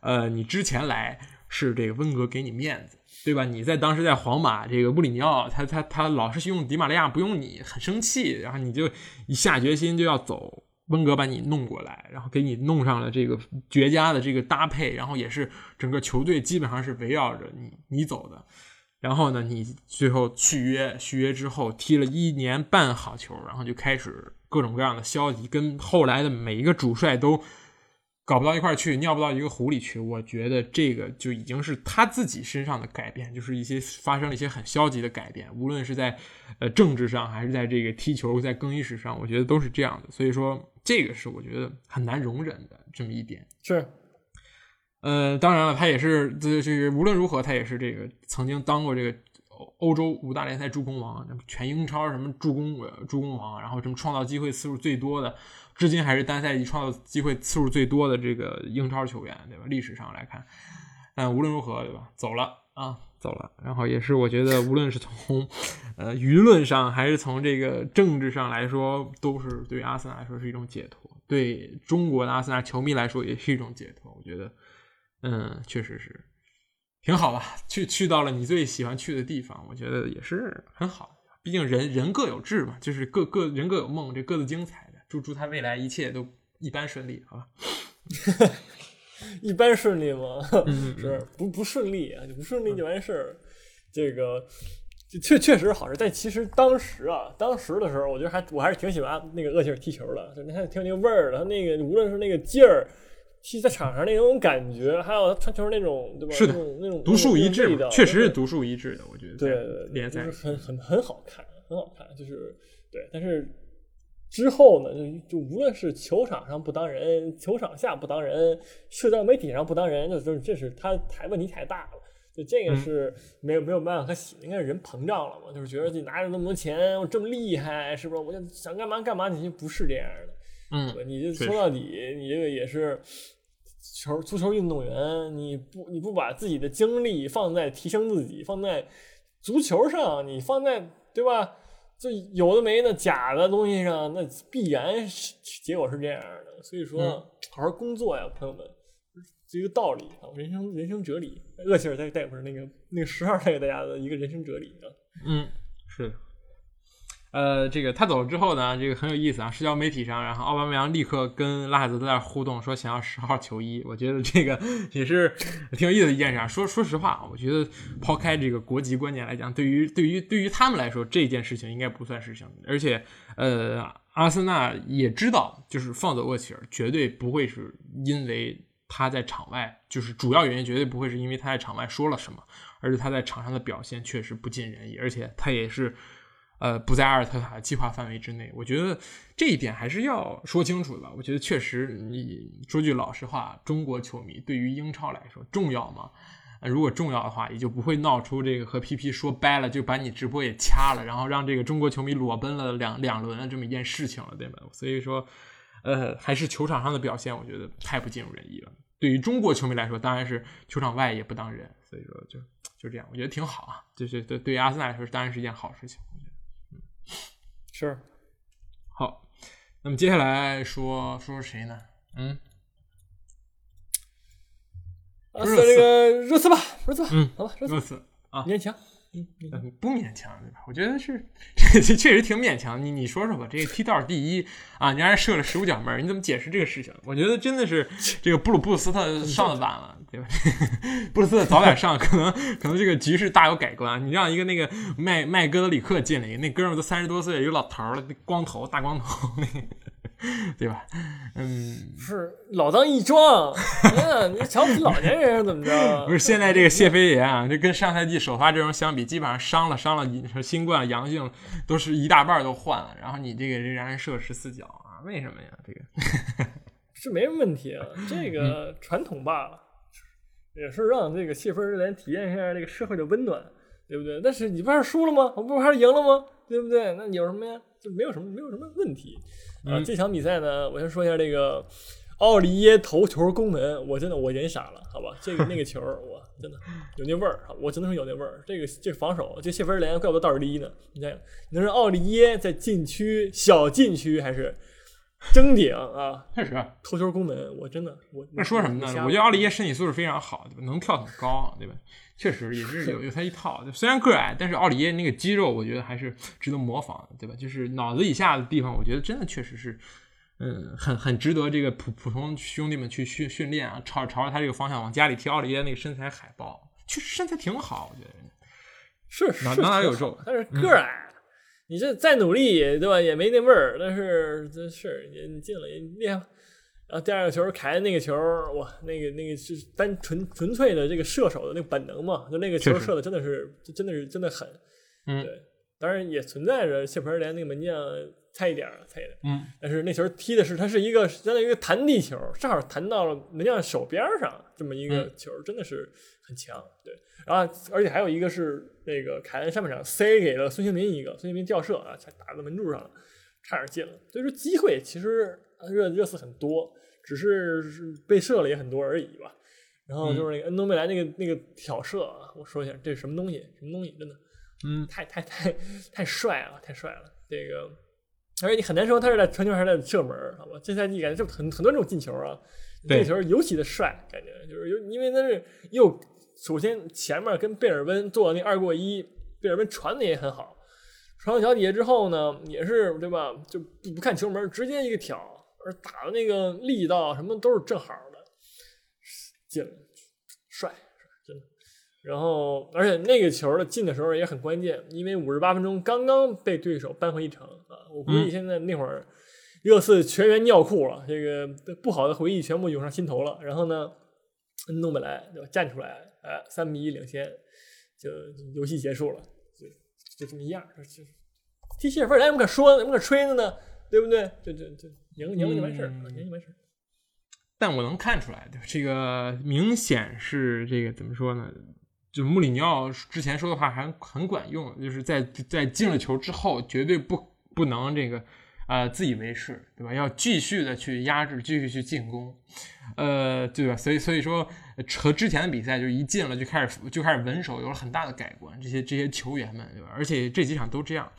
呃，你之前来是这个温格给你面子，对吧？你在当时在皇马，这个穆里尼奥他他他老是用迪马利亚不用你，很生气，然后你就一下决心就要走，温格把你弄过来，然后给你弄上了这个绝佳的这个搭配，然后也是整个球队基本上是围绕着你你走的。然后呢，你最后续约，续约之后踢了一年半好球，然后就开始各种各样的消极，跟后来的每一个主帅都搞不到一块去，尿不到一个壶里去。我觉得这个就已经是他自己身上的改变，就是一些发生了一些很消极的改变，无论是在呃政治上，还是在这个踢球在更衣室上，我觉得都是这样的。所以说，这个是我觉得很难容忍的这么一点。是。呃，当然了，他也是这这个无论如何，他也是这个曾经当过这个欧洲五大联赛助攻王，全英超什么助攻助攻王，然后什么创造机会次数最多的，至今还是单赛季创造机会次数最多的这个英超球员，对吧？历史上来看，但无论如何，对吧？走了啊，走了。然后也是我觉得，无论是从呃舆论上，还是从这个政治上来说，都是对阿森纳来说是一种解脱，对中国的阿森纳球迷来说也是一种解脱。我觉得。嗯，确实是挺好吧。去去到了你最喜欢去的地方，我觉得也是很好。毕竟人人各有志嘛，就是各各人各有梦，这各自精彩的。祝祝他未来一切都一般顺利，好吧？一般顺利吗？是不不顺利啊？就不顺利就完事儿。这个确确实好事，但其实当时啊，当时的时候，我觉得还我还是挺喜欢那个厄齐尔踢球的，就你看挺有那个味儿的，他那个无论是那个劲儿。踢在场上那种感觉，还有他传球那种，对吧？是的，那种独树一帜的，确实是独树一帜的。我觉得对联赛很很很好看，很好看，就是对。但是之后呢，就就无论是球场上不当人，球场下不当人，社交媒体上不当人，就就这是他太问题太大了。就这个是没有没有办法可洗，应该是人膨胀了嘛，就是觉得自己拿着那么多钱，我这么厉害，是不是？我就想干嘛干嘛，你就不是这样的。嗯，你这确说到底，你这个也是球足球运动员，你不你不把自己的精力放在提升自己，放在足球上，你放在对吧？这有的没的假的东西上，那必然是结果是这样的。所以说，嗯好好工作呀，朋友们，这个道理啊，人生人生哲理。厄齐尔带带不是那个那个十二带给大家的一个人生哲理啊。嗯，是的。呃，这个他走了之后呢，这个很有意思啊。社交媒体上，然后奥巴梅扬立刻跟拉海泽在那互动，说想要十号球衣。我觉得这个也是挺有意思的一件事啊。说说实话，我觉得抛开这个国籍观念来讲，对于对于对于他们来说，这件事情应该不算事情。而且，呃，阿森纳也知道，就是放走厄齐尔绝对不会是因为他在场外，就是主要原因绝对不会是因为他在场外说了什么，而是他在场上的表现确实不尽人意，而且他也是。呃，不在阿尔特塔计划范围之内，我觉得这一点还是要说清楚的吧。我觉得确实，你说句老实话，中国球迷对于英超来说重要吗？如果重要的话，也就不会闹出这个和 PP 说掰了就把你直播也掐了，然后让这个中国球迷裸奔了两两轮的这么一件事情了，对吧？所以说，呃，还是球场上的表现，我觉得太不尽如人意了。对于中国球迷来说，当然是球场外也不当人，所以说就就这样，我觉得挺好啊。就是对对于阿森纳来说，当然是一件好事情。是，好，那么接下来说说谁呢？嗯，啊，说这个热刺吧，热刺吧，嗯好吧，热刺。热刺啊，勉强，嗯，不勉强对吧？我觉得是，这确实挺勉强。你你说说吧，这个踢到第一啊，你让人射了十五脚门，你怎么解释这个事情？我觉得真的是 这个布鲁布鲁斯特上的晚了，对吧？布鲁斯特早点上，可能可能这个局势大有改观。你让一个那个麦麦哥德里克进来，那哥们儿都三十多岁，一个老头儿了，光头大光头，那个对吧？嗯，是老当益壮，嗯，你瞧不起老年人是怎么着？不是现在这个谢菲联啊，就跟上赛季首发阵容相比，基本上伤了伤了新冠阳性都是一大半都换了，然后你这个人让人射十四脚啊，为什么呀？这个 是没什么问题啊，这个传统罢了，也是让这个谢菲联体验一下这个社会的温暖，对不对？但是你不还是输了吗？我不还是赢了吗？对不对？那有什么呀？就没有什么没有什么问题啊。嗯这场比赛呢，我先说一下这个奥利耶头球攻门，我真的我人傻了，好吧？这个那个球，我真的有那味儿，我只能说有那味儿。这个这防守，这谢菲联怪不得倒数第一呢。你看，你能让奥利耶在禁区小禁区还是 争顶啊？确实，头球攻门，我真的我那说什么呢？我觉得奥利耶身体素质非常好，对吧？能跳很高，对吧？确实也是有 有他一套，虽然个矮，但是奥利耶那个肌肉，我觉得还是值得模仿的，对吧？就是脑子以下的地方，我觉得真的确实是，嗯，很很值得这个普普通兄弟们去训训练啊，朝朝着他这个方向往家里踢。奥利耶那个身材海报，确实身材挺好，我觉得。是是哪哪哪有肉但是个儿矮，你这再努力对吧，也没那味儿。但是这是你你进了也厉害。然后第二个球，凯恩那个球，哇，那个那个是单纯纯粹的这个射手的那个本能嘛，就那个球射的真的是，就真的是真的狠。嗯对，当然也存在着谢盆连那个门将菜一点儿菜一点儿，嗯，但是那球踢的是它是一个相当于一个弹地球，正好弹到了门将手边儿上，这么一个嗯球，真的是很强。对，然后而且还有一个是那个凯恩上半场塞给了孙兴民一个，孙兴民吊射啊，才打到门柱上了，差点进了。所以说机会其实热热刺很多，只是是被射了也很多而已吧。然后就是那个恩东贝莱那个那个挑射啊，我说一下这是什么东西？什么东西？真的，嗯，太太太太帅了，太帅了！这个，而且你很难说他是在传球还是在射门，好吧？这赛季感觉就很很多这种进球啊，这球尤其的帅，感觉就是有因为他是又首先前面跟贝尔温做那二过一，贝尔温传的也很好，传到脚底下之后呢，也是对吧？就不不看球门，直接一个挑，而打的那个力道什么都是正好的，进了，帅，真的。然后，而且那个球的进的时候也很关键，因为五十八分钟刚刚被对手扳回一城啊！我估计现在那会儿热刺全员尿裤了，这个不好的回忆全部涌上心头了。然后呢，恩东本来对吧站出来，哎，三比一领先，就游戏结束了，就就这么一样，就就踢谢尔菲尔联有什么可说的，有什么可吹的呢？对不对？就就就赢赢了就完事儿，赢就完事儿。但我能看出来，对吧？这个明显是这个怎么说呢？就穆里尼奥之前说的话还很管用，就是在在进了球之后，绝对不不能这个呃，自以为是，对吧？要继续的去压制，继续去进攻，呃，对吧？所以，所以说和之前的比赛就一进了就开始就开始稳守，有了很大的改观。这些这些球员们，对吧？而且这几场都这样。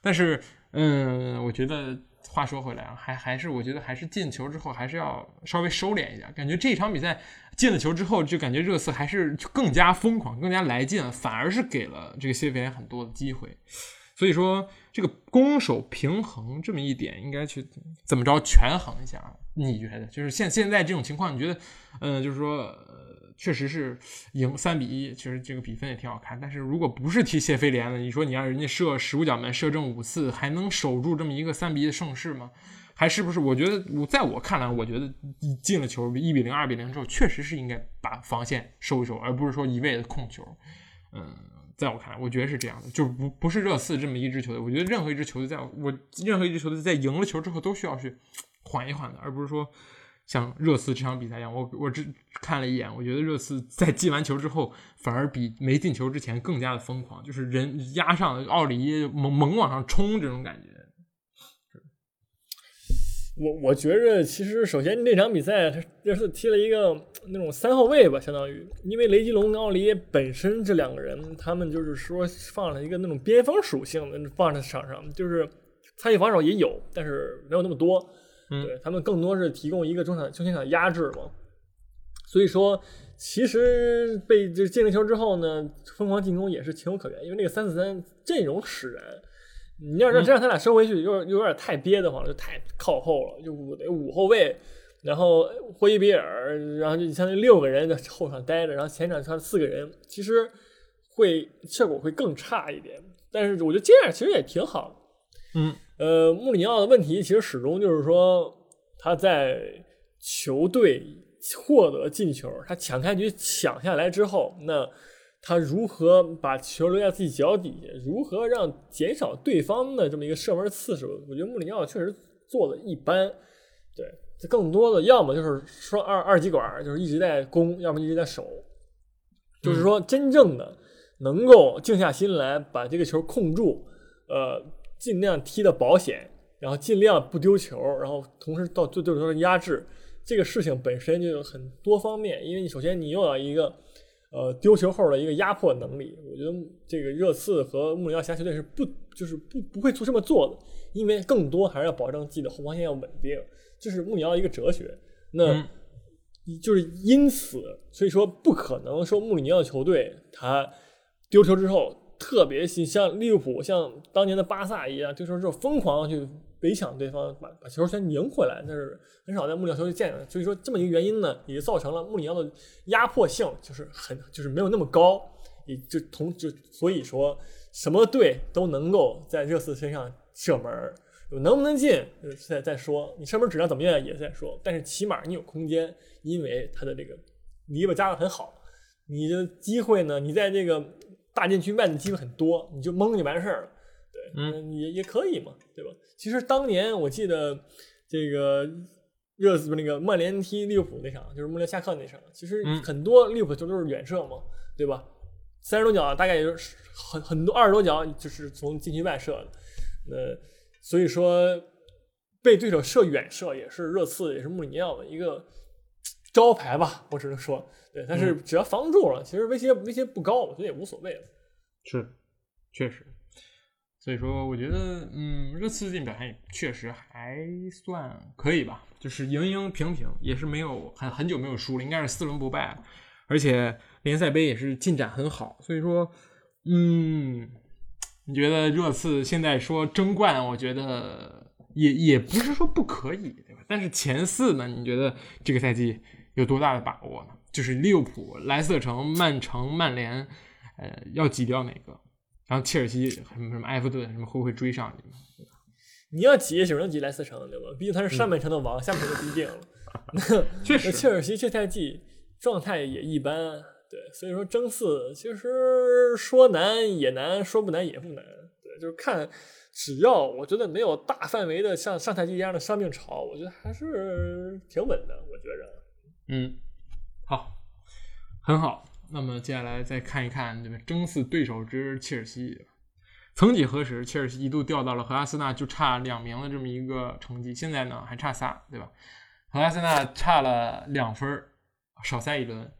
但是，嗯，我觉得话说回来啊，还还是我觉得还是进球之后还是要稍微收敛一点。感觉这场比赛进了球之后，就感觉热刺还是更加疯狂，更加来劲，反而是给了这个谢菲联很多的机会。所以说，这个攻守平衡这么一点，应该去怎么着权衡一下啊？你觉得？就是现现在这种情况，你觉得，嗯，就是说，呃，确实是赢三比一，其实这个比分也挺好看。但是如果不是踢谢菲联的，你说你让人家射十五脚门射正五次，还能守住这么一个三比一的盛世吗？还是不是？我觉得，我在我看来，我觉得进了球一比零、二比零之后，确实是应该把防线收一收，而不是说一味的控球。嗯。在我看来，我觉得是这样的，就不不是热刺这么一支球队。我觉得任何一支球队，在我任何一支球队在赢了球之后，都需要去缓一缓的，而不是说像热刺这场比赛一样。我我只看了一眼，我觉得热刺在进完球之后，反而比没进球之前更加的疯狂，就是人压上奥里耶猛猛往上冲这种感觉。我我觉着，其实首先那场比赛，他热刺踢了一个那种三后卫吧，相当于，因为雷吉隆跟奥利耶本身这两个人，他们就是说放了一个那种边锋属性的放在场上，就是参与防守也有，但是没有那么多。对他们更多是提供一个中场中前场压制嘛。所以说，其实被就进了球之后呢，疯狂进攻也是情有可原，因为那个三四三阵容使然。你要让真让他俩收回去，有点有点太憋得慌了，就太靠后了，就五得五后卫，然后霍伊比尔，然后就相当于六个人在后场待着，然后前场他四个人，其实会效果会更差一点。但是我觉得这样其实也挺好。嗯，呃，穆里尼奥的问题其实始终就是说他在球队获得进球，他抢开局抢下来之后，那。他如何把球留在自己脚底下？如何让减少对方的这么一个射门次数？我觉得穆里尼奥确实做的一般。对，这更多的要么就是说二二极管，就是一直在攻，要么一直在守。就是说，真正的能够静下心来把这个球控住，呃，尽量踢的保险，然后尽量不丢球，然后同时到最对手的压制，这个事情本身就有很多方面。因为你首先你又要一个。呃，丢球后的一个压迫能力，我觉得这个热刺和穆里尼奥其他球队是不，就是不不会做这么做的，因为更多还是要保证自己的后防线要稳定，这是穆里尼奥一个哲学。那就是因此，所以说不可能说穆里尼奥球队他丢球之后特别像利物浦、像当年的巴萨一样，丢球之后疯狂去。围抢对方，把把球先赢回来，那是很少在穆里奥球队见的。所以说，这么一个原因呢，也就造成了穆里尼奥的压迫性就是很就是没有那么高，也就同就所以说，什么队都能够在热刺身上射门，能不能进再再说，你射门质量怎么样也在说，但是起码你有空间，因为他的这个篱笆扎的很好，你的机会呢，你在这个大禁区外的机会很多，你就蒙就完事儿了。嗯，也也可以嘛，对吧？其实当年我记得这个热刺那个曼联踢利物浦那场，就是穆雷下课那场，其实很多利物浦球都是远射嘛，对吧？三十多脚大概也就是很很多二十多脚就是从禁区外射的，呃，所以说被对手射远射也是热刺也是穆里尼奥的一个招牌吧，我只能说，对，但是只要防住了，其实威胁威胁不高，我觉得也无所谓了。是，确实。所以说，我觉得，嗯，热刺最近表现确实还算可以吧，就是赢赢平平，也是没有很很久没有输了，应该是四轮不败，而且联赛杯也是进展很好。所以说，嗯，你觉得热刺现在说争冠，我觉得也也不是说不可以，对吧？但是前四呢，你觉得这个赛季有多大的把握呢？就是利物浦、莱斯特城、曼城、曼联，呃，要挤掉哪个？然后切尔西什么什么埃弗顿什么会不会追上你们？你要挤也只能挤莱斯特城对吧？毕竟他是上半程的王，下半程就不一定了。确实，切尔西这赛季状态也一般，对，所以说争四其实说难也难，说不难也不难，对，就是看只要我觉得没有大范围的像上赛季一样的伤病潮，我觉得还是挺稳的，我觉着。嗯，好，很好。那么接下来再看一看这个争四对手之切尔西，曾几何时，切尔西一度掉到了和阿森纳就差两名的这么一个成绩，现在呢还差仨，对吧？和阿森纳差了两分，少赛一轮，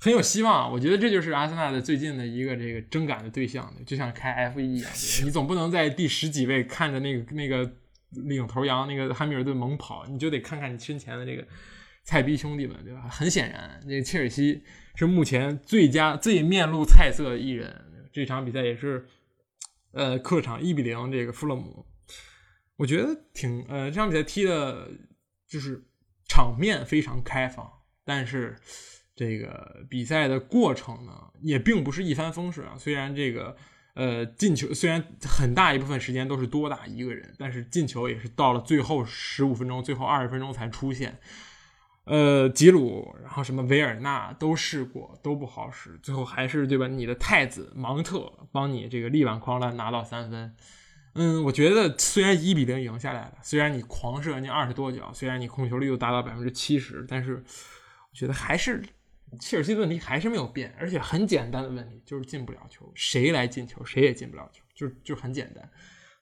很有希望。我觉得这就是阿森纳的最近的一个这个征赶的对象，就像开 F 一一样，你总不能在第十几位看着那个那个领头羊那个汉密尔顿猛跑，你就得看看你身前的这个菜逼兄弟们，对吧？很显然，这个切尔西是目前最佳最面露菜色的一人。这场比赛也是。呃，客场一比零，这个富勒姆，我觉得挺呃，这场比赛踢的，就是场面非常开放，但是这个比赛的过程呢，也并不是一帆风顺啊。虽然这个呃进球，虽然很大一部分时间都是多打一个人，但是进球也是到了最后十五分钟、最后二十分钟才出现。呃，吉鲁，然后什么维尔纳都试过，都不好使，最后还是对吧？你的太子芒特帮你这个力挽狂澜拿到三分。嗯，我觉得虽然一比零赢下来了，虽然你狂射你二十多脚，虽然你控球率又达到百分之七十，但是我觉得还是切尔西的问题还是没有变，而且很简单的问题就是进不了球，谁来进球谁也进不了球，就就很简单。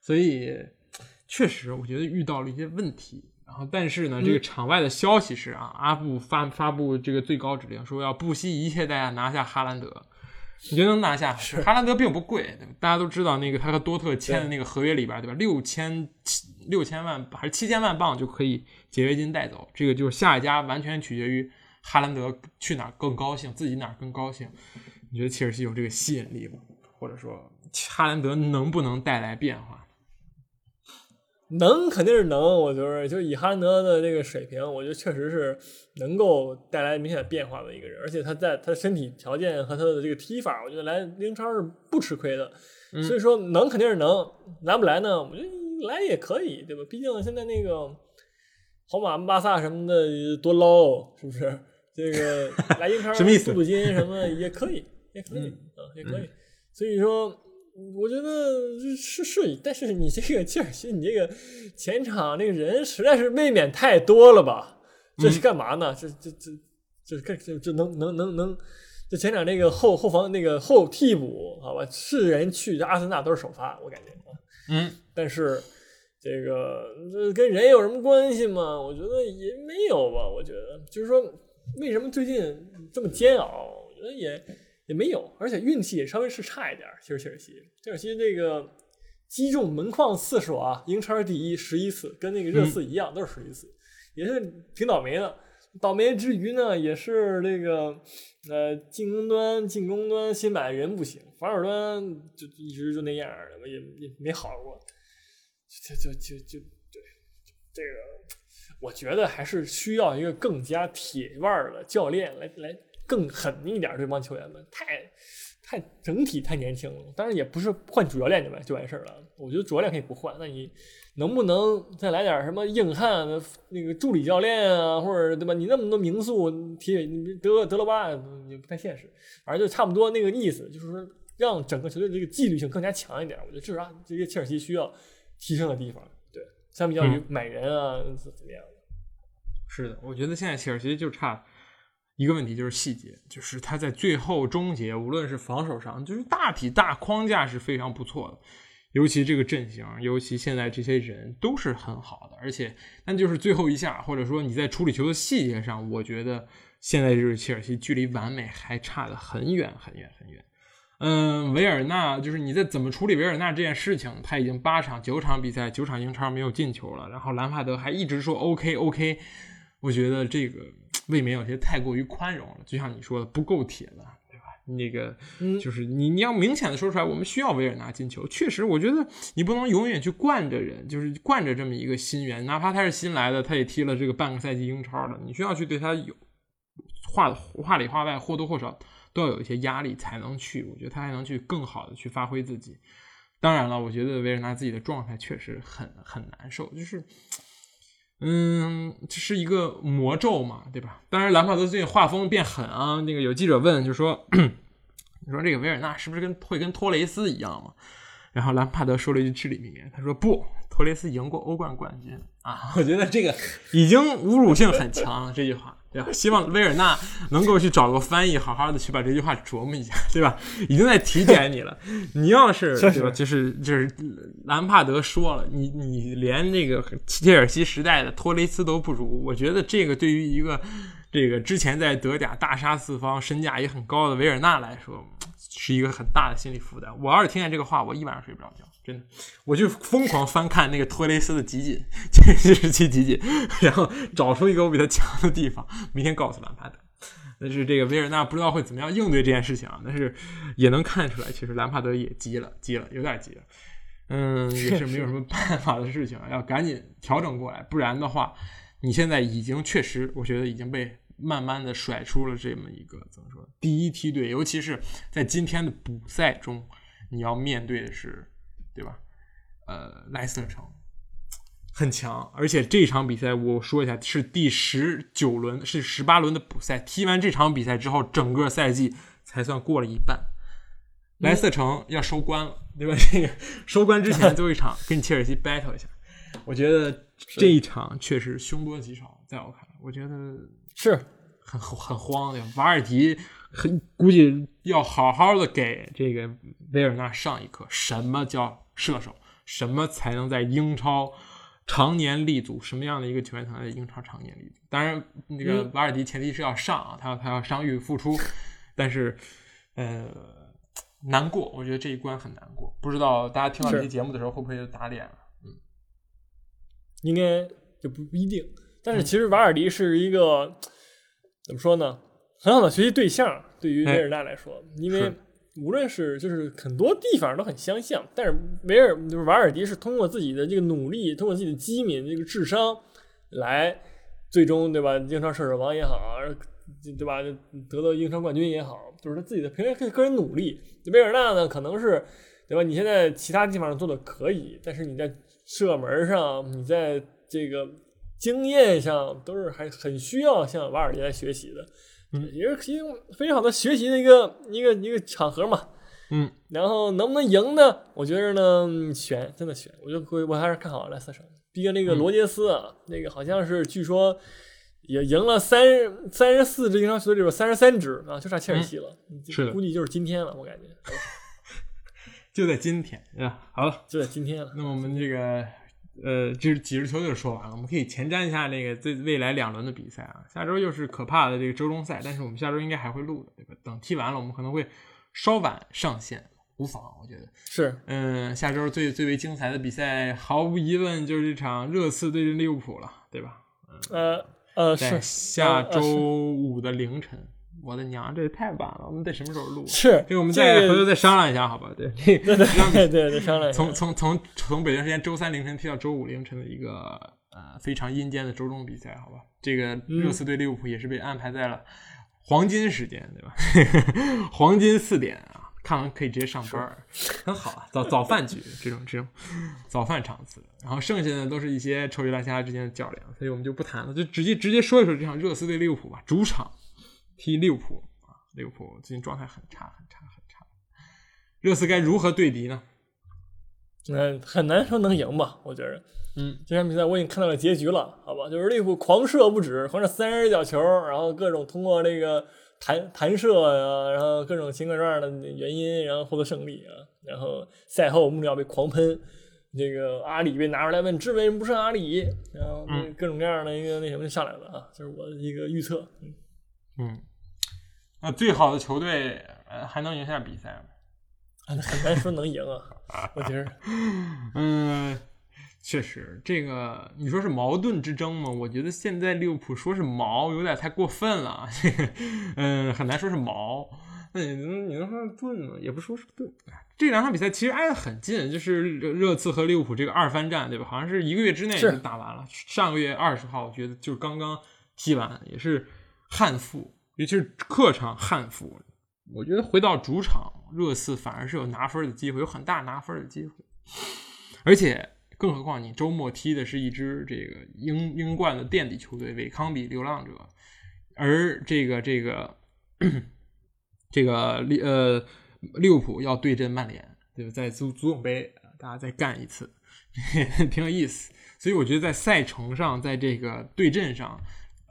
所以确实我觉得遇到了一些问题。然后，但是呢，这个场外的消息是啊，阿布发发布这个最高指令，说要不惜一切代价拿下哈兰德。你觉得能拿下？是哈兰德并不贵，大家都知道那个他和多特签的那个合约里边，对吧？六千七六千万还是七千万镑就可以解约金带走。这个就是下一家完全取决于哈兰德去哪儿更高兴，自己哪儿更高兴。你觉得切尔西有这个吸引力吗？或者说哈兰德能不能带来变化？能肯定是能，我觉得就以哈兰德的这个水平，我觉得确实是能够带来明显变化的一个人，而且他在他的身体条件和他的这个踢法，我觉得来英超是不吃亏的。所以说能肯定是能，来不来呢？我觉得来也可以，对吧？毕竟现在那个皇马、巴萨什么的多捞，是不是？这个来英超 什么意思？镀金什么也可以，也可以啊，也可以。所以说。我觉得是是，但是你这个切尔西，你这个前场那个人实在是未免太多了吧？这是干嘛呢？这这这这干这这能能能能？这前场那个后后防那个后替补，好吧，是人去，这阿森纳都是首发，我感觉啊。嗯，但是这个这跟人有什么关系吗？我觉得也没有吧。我觉得就是说，为什么最近这么煎熬？我觉得也。也没有，而且运气也稍微是差一点。其实切尔西，切尔西这个击中门框次数啊，英超第一十一次，跟那个热刺一样，都是十一次，也是挺倒霉的。倒霉之余呢，也是这个呃进攻端进攻端新买人不行，防守端就一直就那样的，也也没好过。就就就就对这个，我觉得还是需要一个更加铁腕的教练来来。更狠一点，这帮球员们太太整体太年轻了。当然也不是换主教练就完就完事儿了。我觉得主教练可以不换，那你能不能再来点什么硬汉那个助理教练啊，或者对吧？你那么多名宿提德德罗巴也不太现实。反正就差不多那个意思，就是说让整个球队这个纪律性更加强一点。我觉得这是啊，这些切尔西需要提升的地方。对，相比较于买人啊怎么样？是的，我觉得现在切尔西就差。一个问题就是细节，就是他在最后终结，无论是防守上，就是大体大框架是非常不错的，尤其这个阵型，尤其现在这些人都是很好的，而且但就是最后一下，或者说你在处理球的细节上，我觉得现在就是切尔西距离完美还差得很远很远很远。嗯，维尔纳就是你在怎么处理维尔纳这件事情，他已经八场九场比赛九场英超没有进球了，然后兰帕德还一直说 OK OK，我觉得这个。未免有些太过于宽容了，就像你说的不够铁了，对吧？那个就是你你要明显的说出来，我们需要维尔纳进球。确实，我觉得你不能永远去惯着人，就是惯着这么一个新援，哪怕他是新来的，他也踢了这个半个赛季英超了，你需要去对他有话话里话外或多或少都要有一些压力才能去，我觉得他还能去更好的去发挥自己。当然了，我觉得维尔纳自己的状态确实很很难受，就是。嗯，这是一个魔咒嘛，对吧？当然，兰帕德最近画风变狠啊。那个有记者问，就说：“ 你说这个维尔纳是不是跟会跟托雷斯一样嘛？”然后兰帕德说了一句至理名言，他说：“不，托雷斯赢过欧冠冠军啊！”我觉得这个已经侮辱性很强了。这句话，对吧？希望威尔纳能够去找个翻译，好好的去把这句话琢磨一下，对吧？已经在体检你了，你要是对吧？就是就是兰帕德说了，你你连那个切尔西时代的托雷斯都不如，我觉得这个对于一个这个之前在德甲大杀四方、身价也很高的维尔纳来说，是一个很大的心理负担。我要是听见这个话，我一晚上睡不着觉。真的，我就疯狂翻看那个托雷斯的集锦，这时期集锦，然后找出一个我比他强的地方，明天告诉兰帕德。但是这个维尔纳不知道会怎么样应对这件事情啊，但是也能看出来，其实兰帕德也急了，急了，有点急了。嗯，也是没有什么办法的事情，要赶紧调整过来，不然的话，你现在已经确实，我觉得已经被慢慢的甩出了这么一个怎么说第一梯队，尤其是在今天的补赛中，你要面对的是。对吧？呃，莱斯特城很强，而且这场比赛我说一下是第十九轮，是十八轮的补赛。踢完这场比赛之后，整个赛季才算过了一半。莱斯特城要收官了，对吧？这个收官之前最后一场跟切尔西 battle 一下，我觉得这一场确实凶多吉少。在我看来，我觉得是很很慌的。瓦尔迪。很估计要好好的给这个维尔纳上一课，什么叫射手？什么才能在英超常年立足？什么样的一个球员才能在英超常年立足？当然，那个瓦尔迪前提是要上啊，他要他要伤愈复出，但是呃难过，我觉得这一关很难过。不知道大家听到这期节目的时候会不会打脸了？嗯，应该就不不一定。但是其实瓦尔迪是一个怎么说呢？很好的学习对象，对于维尔纳来说，因为无论是就是很多地方都很相像，但是维尔就是瓦尔迪是通过自己的这个努力，通过自己的机敏这个智商，来最终对吧？英超射手王也好，对吧？得到英超冠军也好，就是他自己的凭借个人努力。维尔纳呢，可能是对吧？你现在其他地方做的可以，但是你在射门上，你在这个经验上都是还很需要向瓦尔迪来学习的。嗯也是一个非常好的学习的一个一个一个场合嘛，嗯，然后能不能赢呢？我觉得呢，悬，真的悬，我就我还是看好莱斯特城。毕竟那个罗杰斯啊，那个好像是据说也赢了三三十四支英超球队里边三十三支啊，就差切尔西了，是估计就是今天了，我感觉，就在今天啊，好了，就在今天了。那么我们这个。呃，就是几支球队说完了，我们可以前瞻一下那个最未来两轮的比赛啊。下周又是可怕的这个周中赛，但是我们下周应该还会录的，对吧？等踢完了，我们可能会稍晚上线，无妨，我觉得是。嗯，下周最最为精彩的比赛，毫无疑问就是这场热刺对阵利物浦了，对吧？呃呃，是下周五的凌晨。我的娘，这也太晚了！我们得什么时候录？是，这我们再回头再商量一下，好吧？对，对对对对，商量。从从从从北京时间周三凌晨踢到周五凌晨的一个呃非常阴间的周中比赛，好吧？这个热刺对利物浦也是被安排在了黄金时间，对吧？黄金四点啊，看完可以直接上班，很好啊，早早饭局这种这种早饭场次。然后剩下的都是一些臭鱼烂虾之间的较量，所以我们就不谈了，就直接直接说一说这场热刺对利物浦吧，主场。踢利物浦啊，利物浦最近状态很差，很差，很差。热刺该如何对敌呢？嗯，很难说能赢吧，我觉着。嗯，这场比赛我已经看到了结局了，好吧，就是利物浦狂射不止，狂射三十脚球，然后各种通过这个弹弹射呀，然后各种情各样的原因，然后获得胜利啊。然后赛后穆里奥被狂喷，这个阿里被拿出来问，为什么不上阿里？然后各种各样的一个那什么就上来了啊，就是我的一个预测。嗯。嗯，那最好的球队呃还能赢下比赛吗？很难说能赢啊，我觉得。嗯，确实，这个你说是矛盾之争吗？我觉得现在利物浦说是矛有点太过分了。嗯，很难说是矛。那你能你能说是盾吗？也不说是盾。这两场比赛其实挨得很近，就是热刺和利物浦这个二番战，对吧？好像是一个月之内就打完了。上个月二十号，我觉得就刚刚踢完，也是。悍负，尤其是客场悍负，我觉得回到主场，热刺反而是有拿分的机会，有很大拿分的机会。而且，更何况你周末踢的是一支这个英英冠的垫底球队——韦康比流浪者，而这个这个这个利呃利物浦要对阵曼联，对吧？在足足总杯，大家再干一次，挺有意思。所以我觉得在赛程上，在这个对阵上。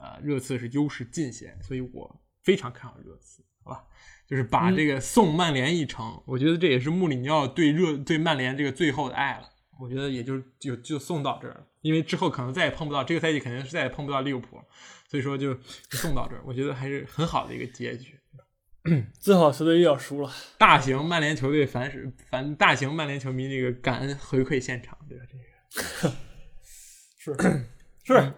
呃，热刺是优势尽显，所以我非常看好热刺，好吧？就是把这个送曼联一程，我觉得这也是穆里尼奥对热对曼联这个最后的爱了。我觉得也就就就送到这儿了，因为之后可能再也碰不到这个赛季，肯定是再也碰不到利物浦，所以说就送到这儿。我觉得还是很好的一个结局。最好球队又要输了，大型曼联球队凡是凡大型曼联球迷这个感恩回馈现场，对吧？这个 是是，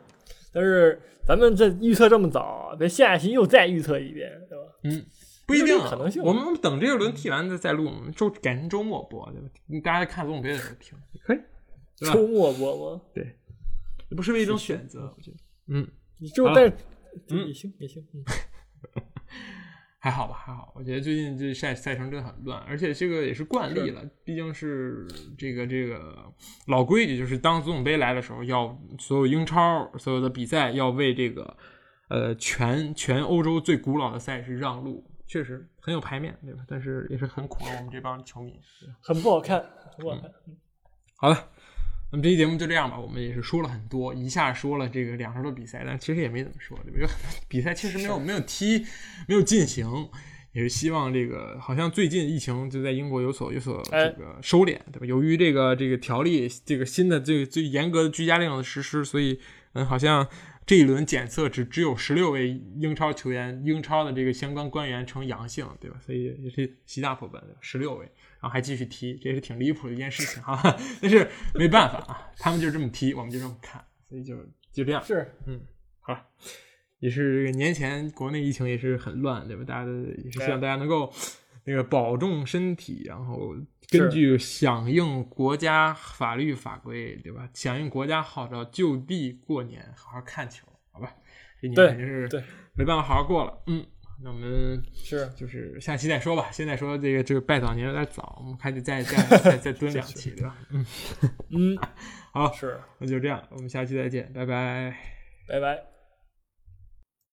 但是咱们这预测这么早，咱下一期又再预测一遍，对吧？嗯，不一定，可能性。我们等这个轮踢完再再录，周改成周末播，对吧？大家看总杯的时候听也可以。周末播吗？对，不是为一种选择，我觉得。嗯，你就但嗯也行也行，嗯。还好吧，还好。我觉得最近这赛赛程真的很乱，而且这个也是惯例了，毕竟是这个这个老规矩，就是当足总杯来的时候，要所有英超所有的比赛要为这个呃全全欧洲最古老的赛事让路，确实很有排面，对吧？但是也是很苦了我们这帮球迷，很不好看，很不好看。好了。那么这期节目就这样吧，我们也是说了很多，一下说了这个两周的比赛，但其实也没怎么说，对吧？比赛确实没有没有踢，没有进行，也是希望这个好像最近疫情就在英国有所有所这个收敛，对吧？由于这个这个条例，这个新的这个最严格的居家令的实施，所以嗯，好像这一轮检测只只有十六位英超球员、英超的这个相关官员呈阳性，对吧？所以也是喜大普奔，十六位。然后还继续踢，这也是挺离谱的一件事情哈。但是没办法啊，他们就这么踢，我们就这么看，所以就就这样。是，嗯，好了，也是年前国内疫情也是很乱，对吧？大家的也是希望大家能够那个保重身体，然后根据响应国家法律法规，对吧？响应国家号召，就地过年，好好看球，好吧？这年肯定是对，没办法好好过了，嗯。那我们是就是下期再说吧。现在说这个这个拜早年有点早，我们还得再再 再再蹲两期，对吧？嗯嗯，好，是，那就这样，我们下期再见，拜拜，拜拜。